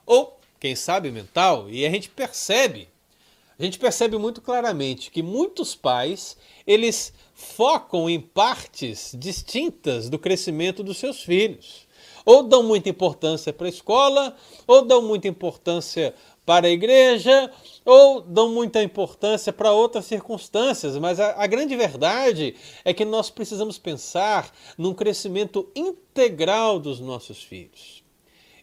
Ou, quem sabe, mental. E a gente percebe, a gente percebe muito claramente que muitos pais, eles focam em partes distintas do crescimento dos seus filhos. Ou dão muita importância para a escola, ou dão muita importância para a igreja, ou dão muita importância para outras circunstâncias, mas a, a, grande verdade é que nós precisamos pensar num crescimento integral dos nossos filhos.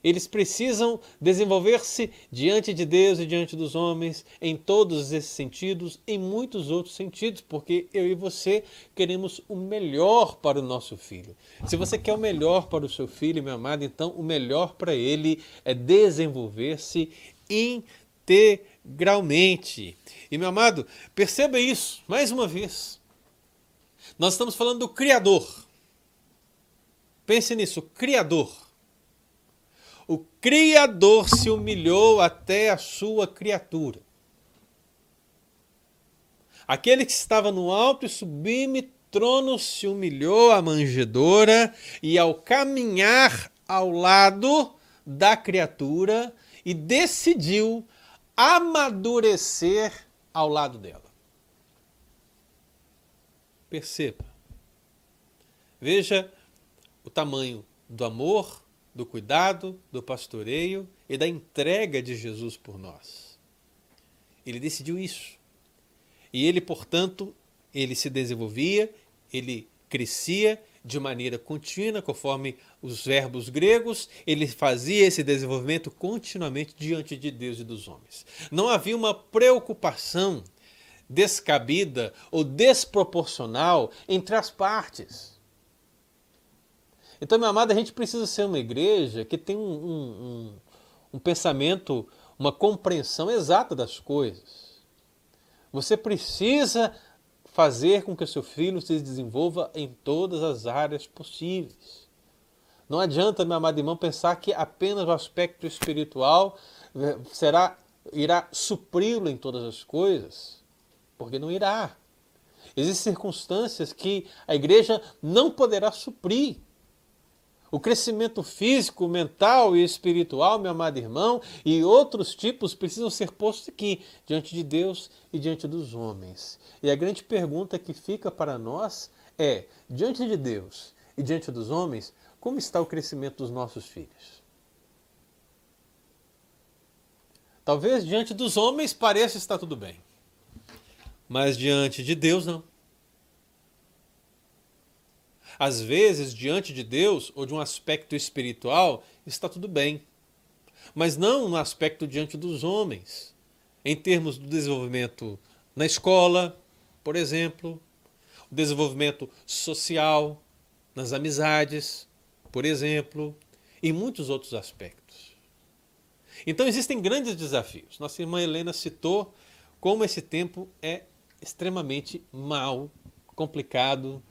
Eles precisam desenvolver-se diante de Deus e diante dos homens em todos esses sentidos, em muitos outros sentidos, porque eu e você queremos o melhor para o nosso filho. Se você quer o melhor para o seu filho, meu amado, então o melhor para ele é desenvolver-se integralmente. E meu amado, perceba isso, mais uma vez. Nós estamos falando do Criador. Pense nisso, Criador. O Criador se humilhou até a sua criatura. Aquele que estava no alto e sublime trono se humilhou à manjedoura e, ao caminhar ao lado da criatura, e decidiu amadurecer ao lado dela. Perceba. Veja o tamanho do amor, do cuidado, do pastoreio e da entrega de Jesus por nós. Ele decidiu isso. E ele, portanto, ele se desenvolvia, ele crescia de maneira contínua, conforme os verbos gregos, ele fazia esse desenvolvimento continuamente diante de Deus e dos homens. Não havia uma preocupação descabida ou desproporcional entre as partes. Então, meu amado, a gente precisa ser uma igreja que tem um, um, um, um pensamento, uma compreensão exata das coisas. Você precisa fazer com que o seu filho se desenvolva em todas as áreas possíveis. Não adianta, meu amado irmão, pensar que apenas o aspecto espiritual eh, será irá supri-lo em todas as coisas, porque não irá. Existem circunstâncias que a igreja não poderá suprir. O crescimento físico, mental e espiritual, meu amado irmão, e outros tipos precisam ser postos aqui, diante de Deus e diante dos homens. E a grande pergunta que fica para nós é: diante de Deus e diante dos homens, como está o crescimento dos nossos filhos? Talvez diante dos homens pareça estar tudo bem, mas diante de Deus não. Às vezes, diante de Deus ou de um aspecto espiritual, está tudo bem. Mas não no aspecto diante dos homens. Em termos do desenvolvimento na escola, por exemplo, o desenvolvimento social, nas amizades, por exemplo, e muitos outros aspectos. Então existem grandes desafios. Nossa irmã Helena citou como esse tempo é extremamente mal, complicado,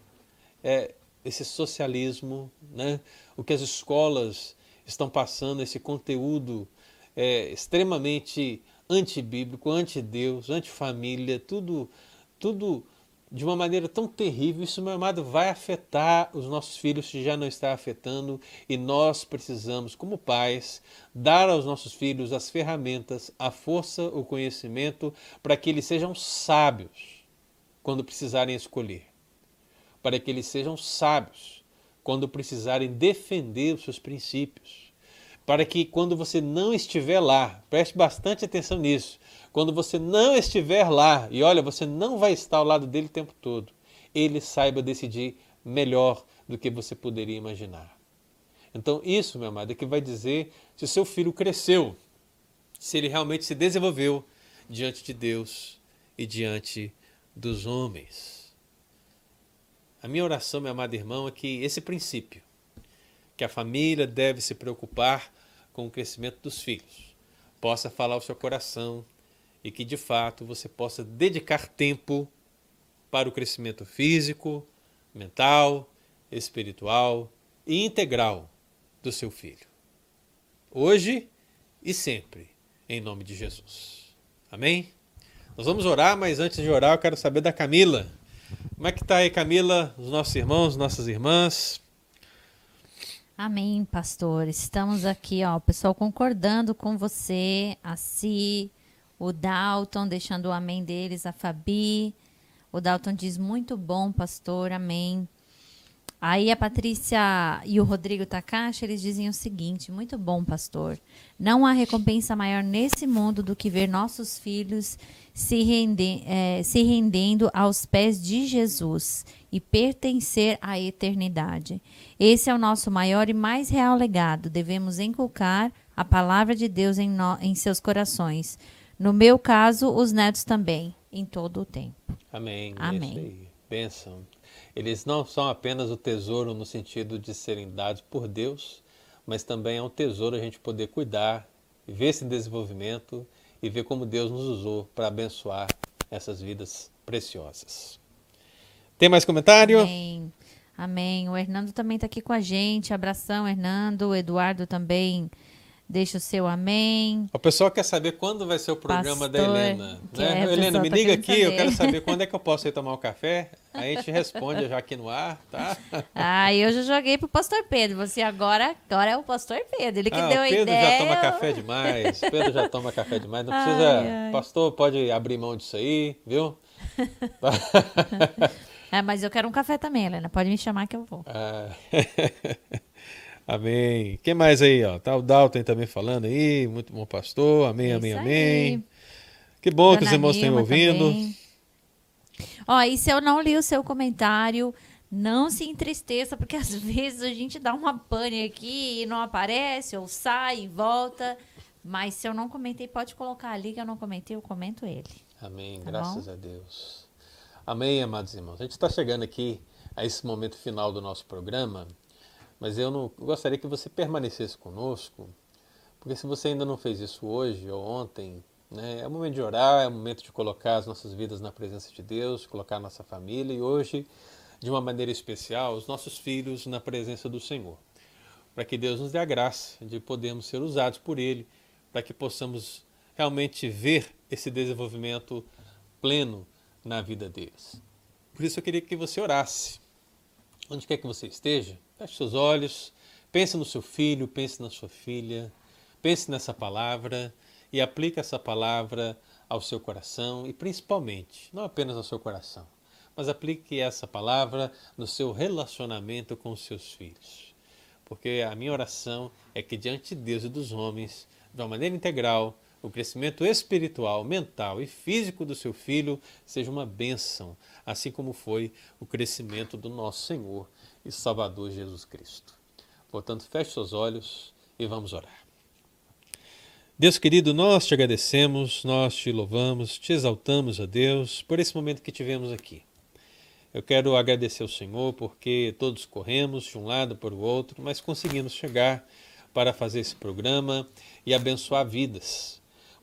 é, esse socialismo, né? o que as escolas estão passando, esse conteúdo é, extremamente antibíblico, anti-Deus, anti-família, tudo, tudo de uma maneira tão terrível. Isso, meu amado, vai afetar os nossos filhos, se já não está afetando, e nós precisamos, como pais, dar aos nossos filhos as ferramentas, a força, o conhecimento, para que eles sejam sábios quando precisarem escolher para que eles sejam sábios quando precisarem defender os seus princípios. Para que quando você não estiver lá, preste bastante atenção nisso, quando você não estiver lá, e olha, você não vai estar ao lado dele o tempo todo, ele saiba decidir melhor do que você poderia imaginar. Então, isso, meu amado, é que vai dizer se o seu filho cresceu, se ele realmente se desenvolveu diante de Deus e diante dos homens. A minha oração, meu amado irmão, é que esse princípio, que a família deve se preocupar com o crescimento dos filhos, possa falar ao seu coração e que de fato você possa dedicar tempo para o crescimento físico, mental, espiritual e integral do seu filho. Hoje e sempre, em nome de Jesus. Amém? Nós vamos orar, mas antes de orar, eu quero saber da Camila. Como é que está aí, Camila, os nossos irmãos, nossas irmãs? Amém, pastor. Estamos aqui, ó, o pessoal concordando com você, a Si, o Dalton, deixando o amém deles, a Fabi. O Dalton diz muito bom, pastor, amém. Aí a Patrícia e o Rodrigo Takashi, eles dizem o seguinte: muito bom, pastor. Não há recompensa maior nesse mundo do que ver nossos filhos se, rende, é, se rendendo aos pés de Jesus e pertencer à eternidade. Esse é o nosso maior e mais real legado. Devemos inculcar a palavra de Deus em, no, em seus corações. No meu caso, os netos também, em todo o tempo. Amém. Amém. Bênção. Eles não são apenas o tesouro no sentido de serem dados por Deus, mas também é um tesouro a gente poder cuidar, ver esse desenvolvimento e ver como Deus nos usou para abençoar essas vidas preciosas. Tem mais comentário? Amém. Amém. O Hernando também está aqui com a gente. Abração, Hernando. O Eduardo também deixa o seu amém. O pessoal quer saber quando vai ser o programa Pastor, da Helena. Né? é, o Helena, pessoal me tá liga aqui, eu saber. quero saber quando é que eu posso ir tomar um café. Aí a gente responde já aqui no ar, tá? Ah, eu já joguei pro pastor Pedro. Você agora, agora é o pastor Pedro. Ele que Ah, deu o a Pedro ideia. já toma café demais. O Pedro já toma café demais. Não Ai, precisa. ai. Pastor, pode abrir mão disso aí, viu? É, mas eu quero um café também, Helena. Pode me chamar que eu vou. Ah, amém. Quem mais aí, ó? Tá o Dalton também falando aí. Muito bom pastor. Amém, É amém, amém. aí. Que bom que os Dona irmãos estão ouvindo. também. Ó, e se eu não li o seu comentário, não se entristeça, porque às vezes a gente dá uma pane aqui e não aparece, ou sai e volta. Mas se eu não comentei, pode colocar ali que eu não comentei, eu comento ele. Amém, Tá graças bom? a Deus. Amém, amados irmãos. A gente está chegando aqui a esse momento final do nosso programa, mas eu não eu gostaria que você permanecesse conosco, porque se você ainda não fez isso hoje ou ontem, né, é o momento de orar, é o momento de colocar as nossas vidas na presença de Deus, colocar a nossa família e hoje, de uma maneira especial, os nossos filhos na presença do Senhor, para que Deus nos dê a graça de podermos ser usados por Ele, para que possamos realmente ver esse desenvolvimento pleno na vida deles. Por isso eu queria que você orasse. Onde quer que você esteja, feche seus olhos, pense no seu filho, pense na sua filha, pense nessa palavra e aplique essa palavra ao seu coração e principalmente, não apenas ao seu coração, mas aplique essa palavra no seu relacionamento com os seus filhos. Porque a minha oração é que diante de Deus e dos homens, de uma maneira integral, o crescimento espiritual, mental e físico do seu filho seja uma bênção, assim como foi o crescimento do nosso Senhor e Salvador Jesus Cristo. Portanto, feche seus olhos e vamos orar. Deus querido, nós te agradecemos, nós te louvamos, te exaltamos a Deus por esse momento que tivemos aqui. Eu quero agradecer ao Senhor porque todos corremos de um lado para o outro, mas conseguimos chegar para fazer esse programa e abençoar vidas.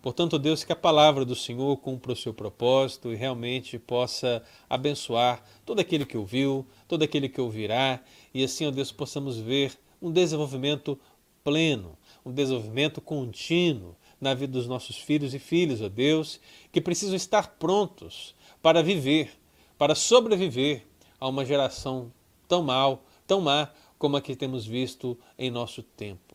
Portanto, Deus, que a palavra do Senhor cumpra o seu propósito e realmente possa abençoar todo aquele que ouviu, todo aquele que ouvirá, e assim, ó Deus, possamos ver um desenvolvimento pleno, um desenvolvimento contínuo na vida dos nossos filhos e filhas, ó Deus, que precisam estar prontos para viver, para sobreviver a uma geração tão mal, tão má como a que temos visto em nosso tempo.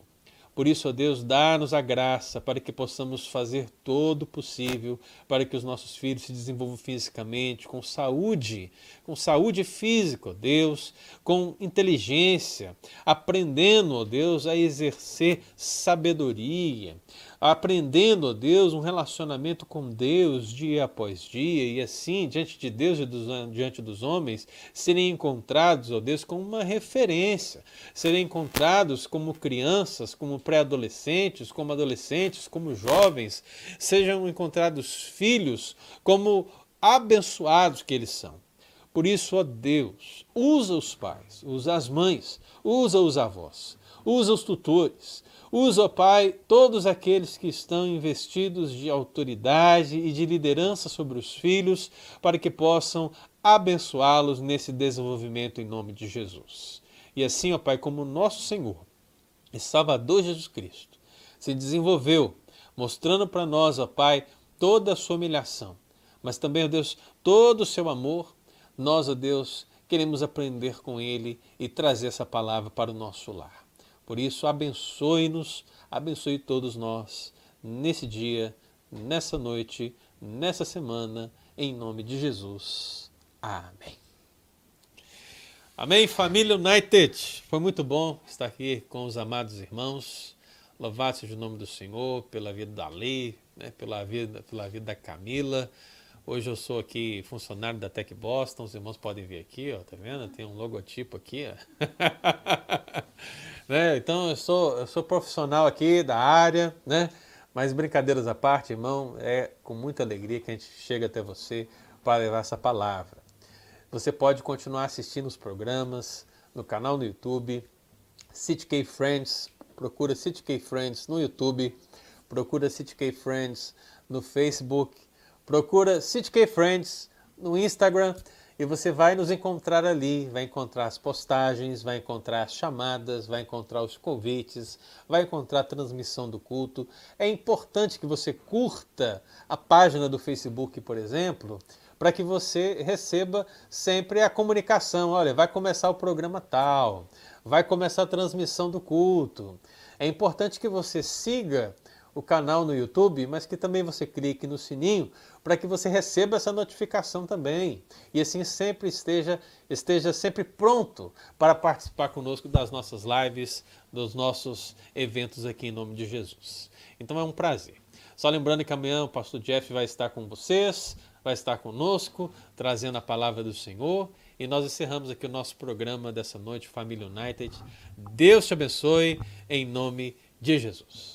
Por isso, ó Deus, dá-nos a graça para que possamos fazer todo o possível para que os nossos filhos se desenvolvam fisicamente, com saúde, com saúde física, ó Deus, com inteligência, aprendendo, ó Deus, a exercer sabedoria, aprendendo, ó Deus, um relacionamento com Deus dia após dia e assim, diante de Deus e dos, diante dos homens, serem encontrados, ó Deus, como uma referência, serem encontrados como crianças, como pré-adolescentes, como adolescentes, como jovens, sejam encontrados filhos como abençoados que eles são. Por isso, ó Deus, usa os pais, usa as mães, usa os avós, usa os tutores, usa, ó Pai, todos aqueles que estão investidos de autoridade e de liderança sobre os filhos, para que possam abençoá-los nesse desenvolvimento em nome de Jesus. E assim, ó Pai, como nosso Senhor e Salvador Jesus Cristo se desenvolveu, mostrando para nós, ó Pai, toda a sua humilhação, mas também, ó Deus, todo o seu amor, nós, ó Deus, queremos aprender com Ele e trazer essa palavra para o nosso lar. Por isso, abençoe-nos, abençoe todos nós nesse dia, nessa noite, nessa semana, em nome de Jesus. Amém. Amém, família United. Foi muito bom estar aqui com os amados irmãos. Louvado seja o nome do Senhor pela vida da Lei, né, pela, vida, pela vida da Camila. Hoje eu sou aqui funcionário da Tech Boston, os irmãos podem ver aqui, ó, tá vendo? Tem um logotipo aqui, ó. né? Então eu sou, eu sou profissional aqui da área, né? Mas brincadeiras à parte, irmão, é com muita alegria que a gente chega até você para levar essa palavra. Você pode continuar assistindo os programas no canal no YouTube, CityK Friends, procura CityK Friends no YouTube, procura CityK Friends no Facebook, procura CityK Friends no Instagram e você vai nos encontrar ali, vai encontrar as postagens, vai encontrar as chamadas, vai encontrar os convites, vai encontrar a transmissão do culto. É importante que você curta a página do Facebook, por exemplo, para que você receba sempre a comunicação. Olha, vai começar o programa tal, vai começar a transmissão do culto. É importante que você siga o canal no YouTube, mas que também você clique no sininho para que você receba essa notificação também. E assim sempre esteja, esteja sempre pronto para participar conosco das nossas lives, dos nossos eventos aqui em nome de Jesus. Então é um prazer. Só lembrando que amanhã o pastor Jeff vai estar com vocês, vai estar conosco, trazendo a palavra do Senhor. E nós encerramos aqui o nosso programa dessa noite, Família United. Deus te abençoe, em nome de Jesus.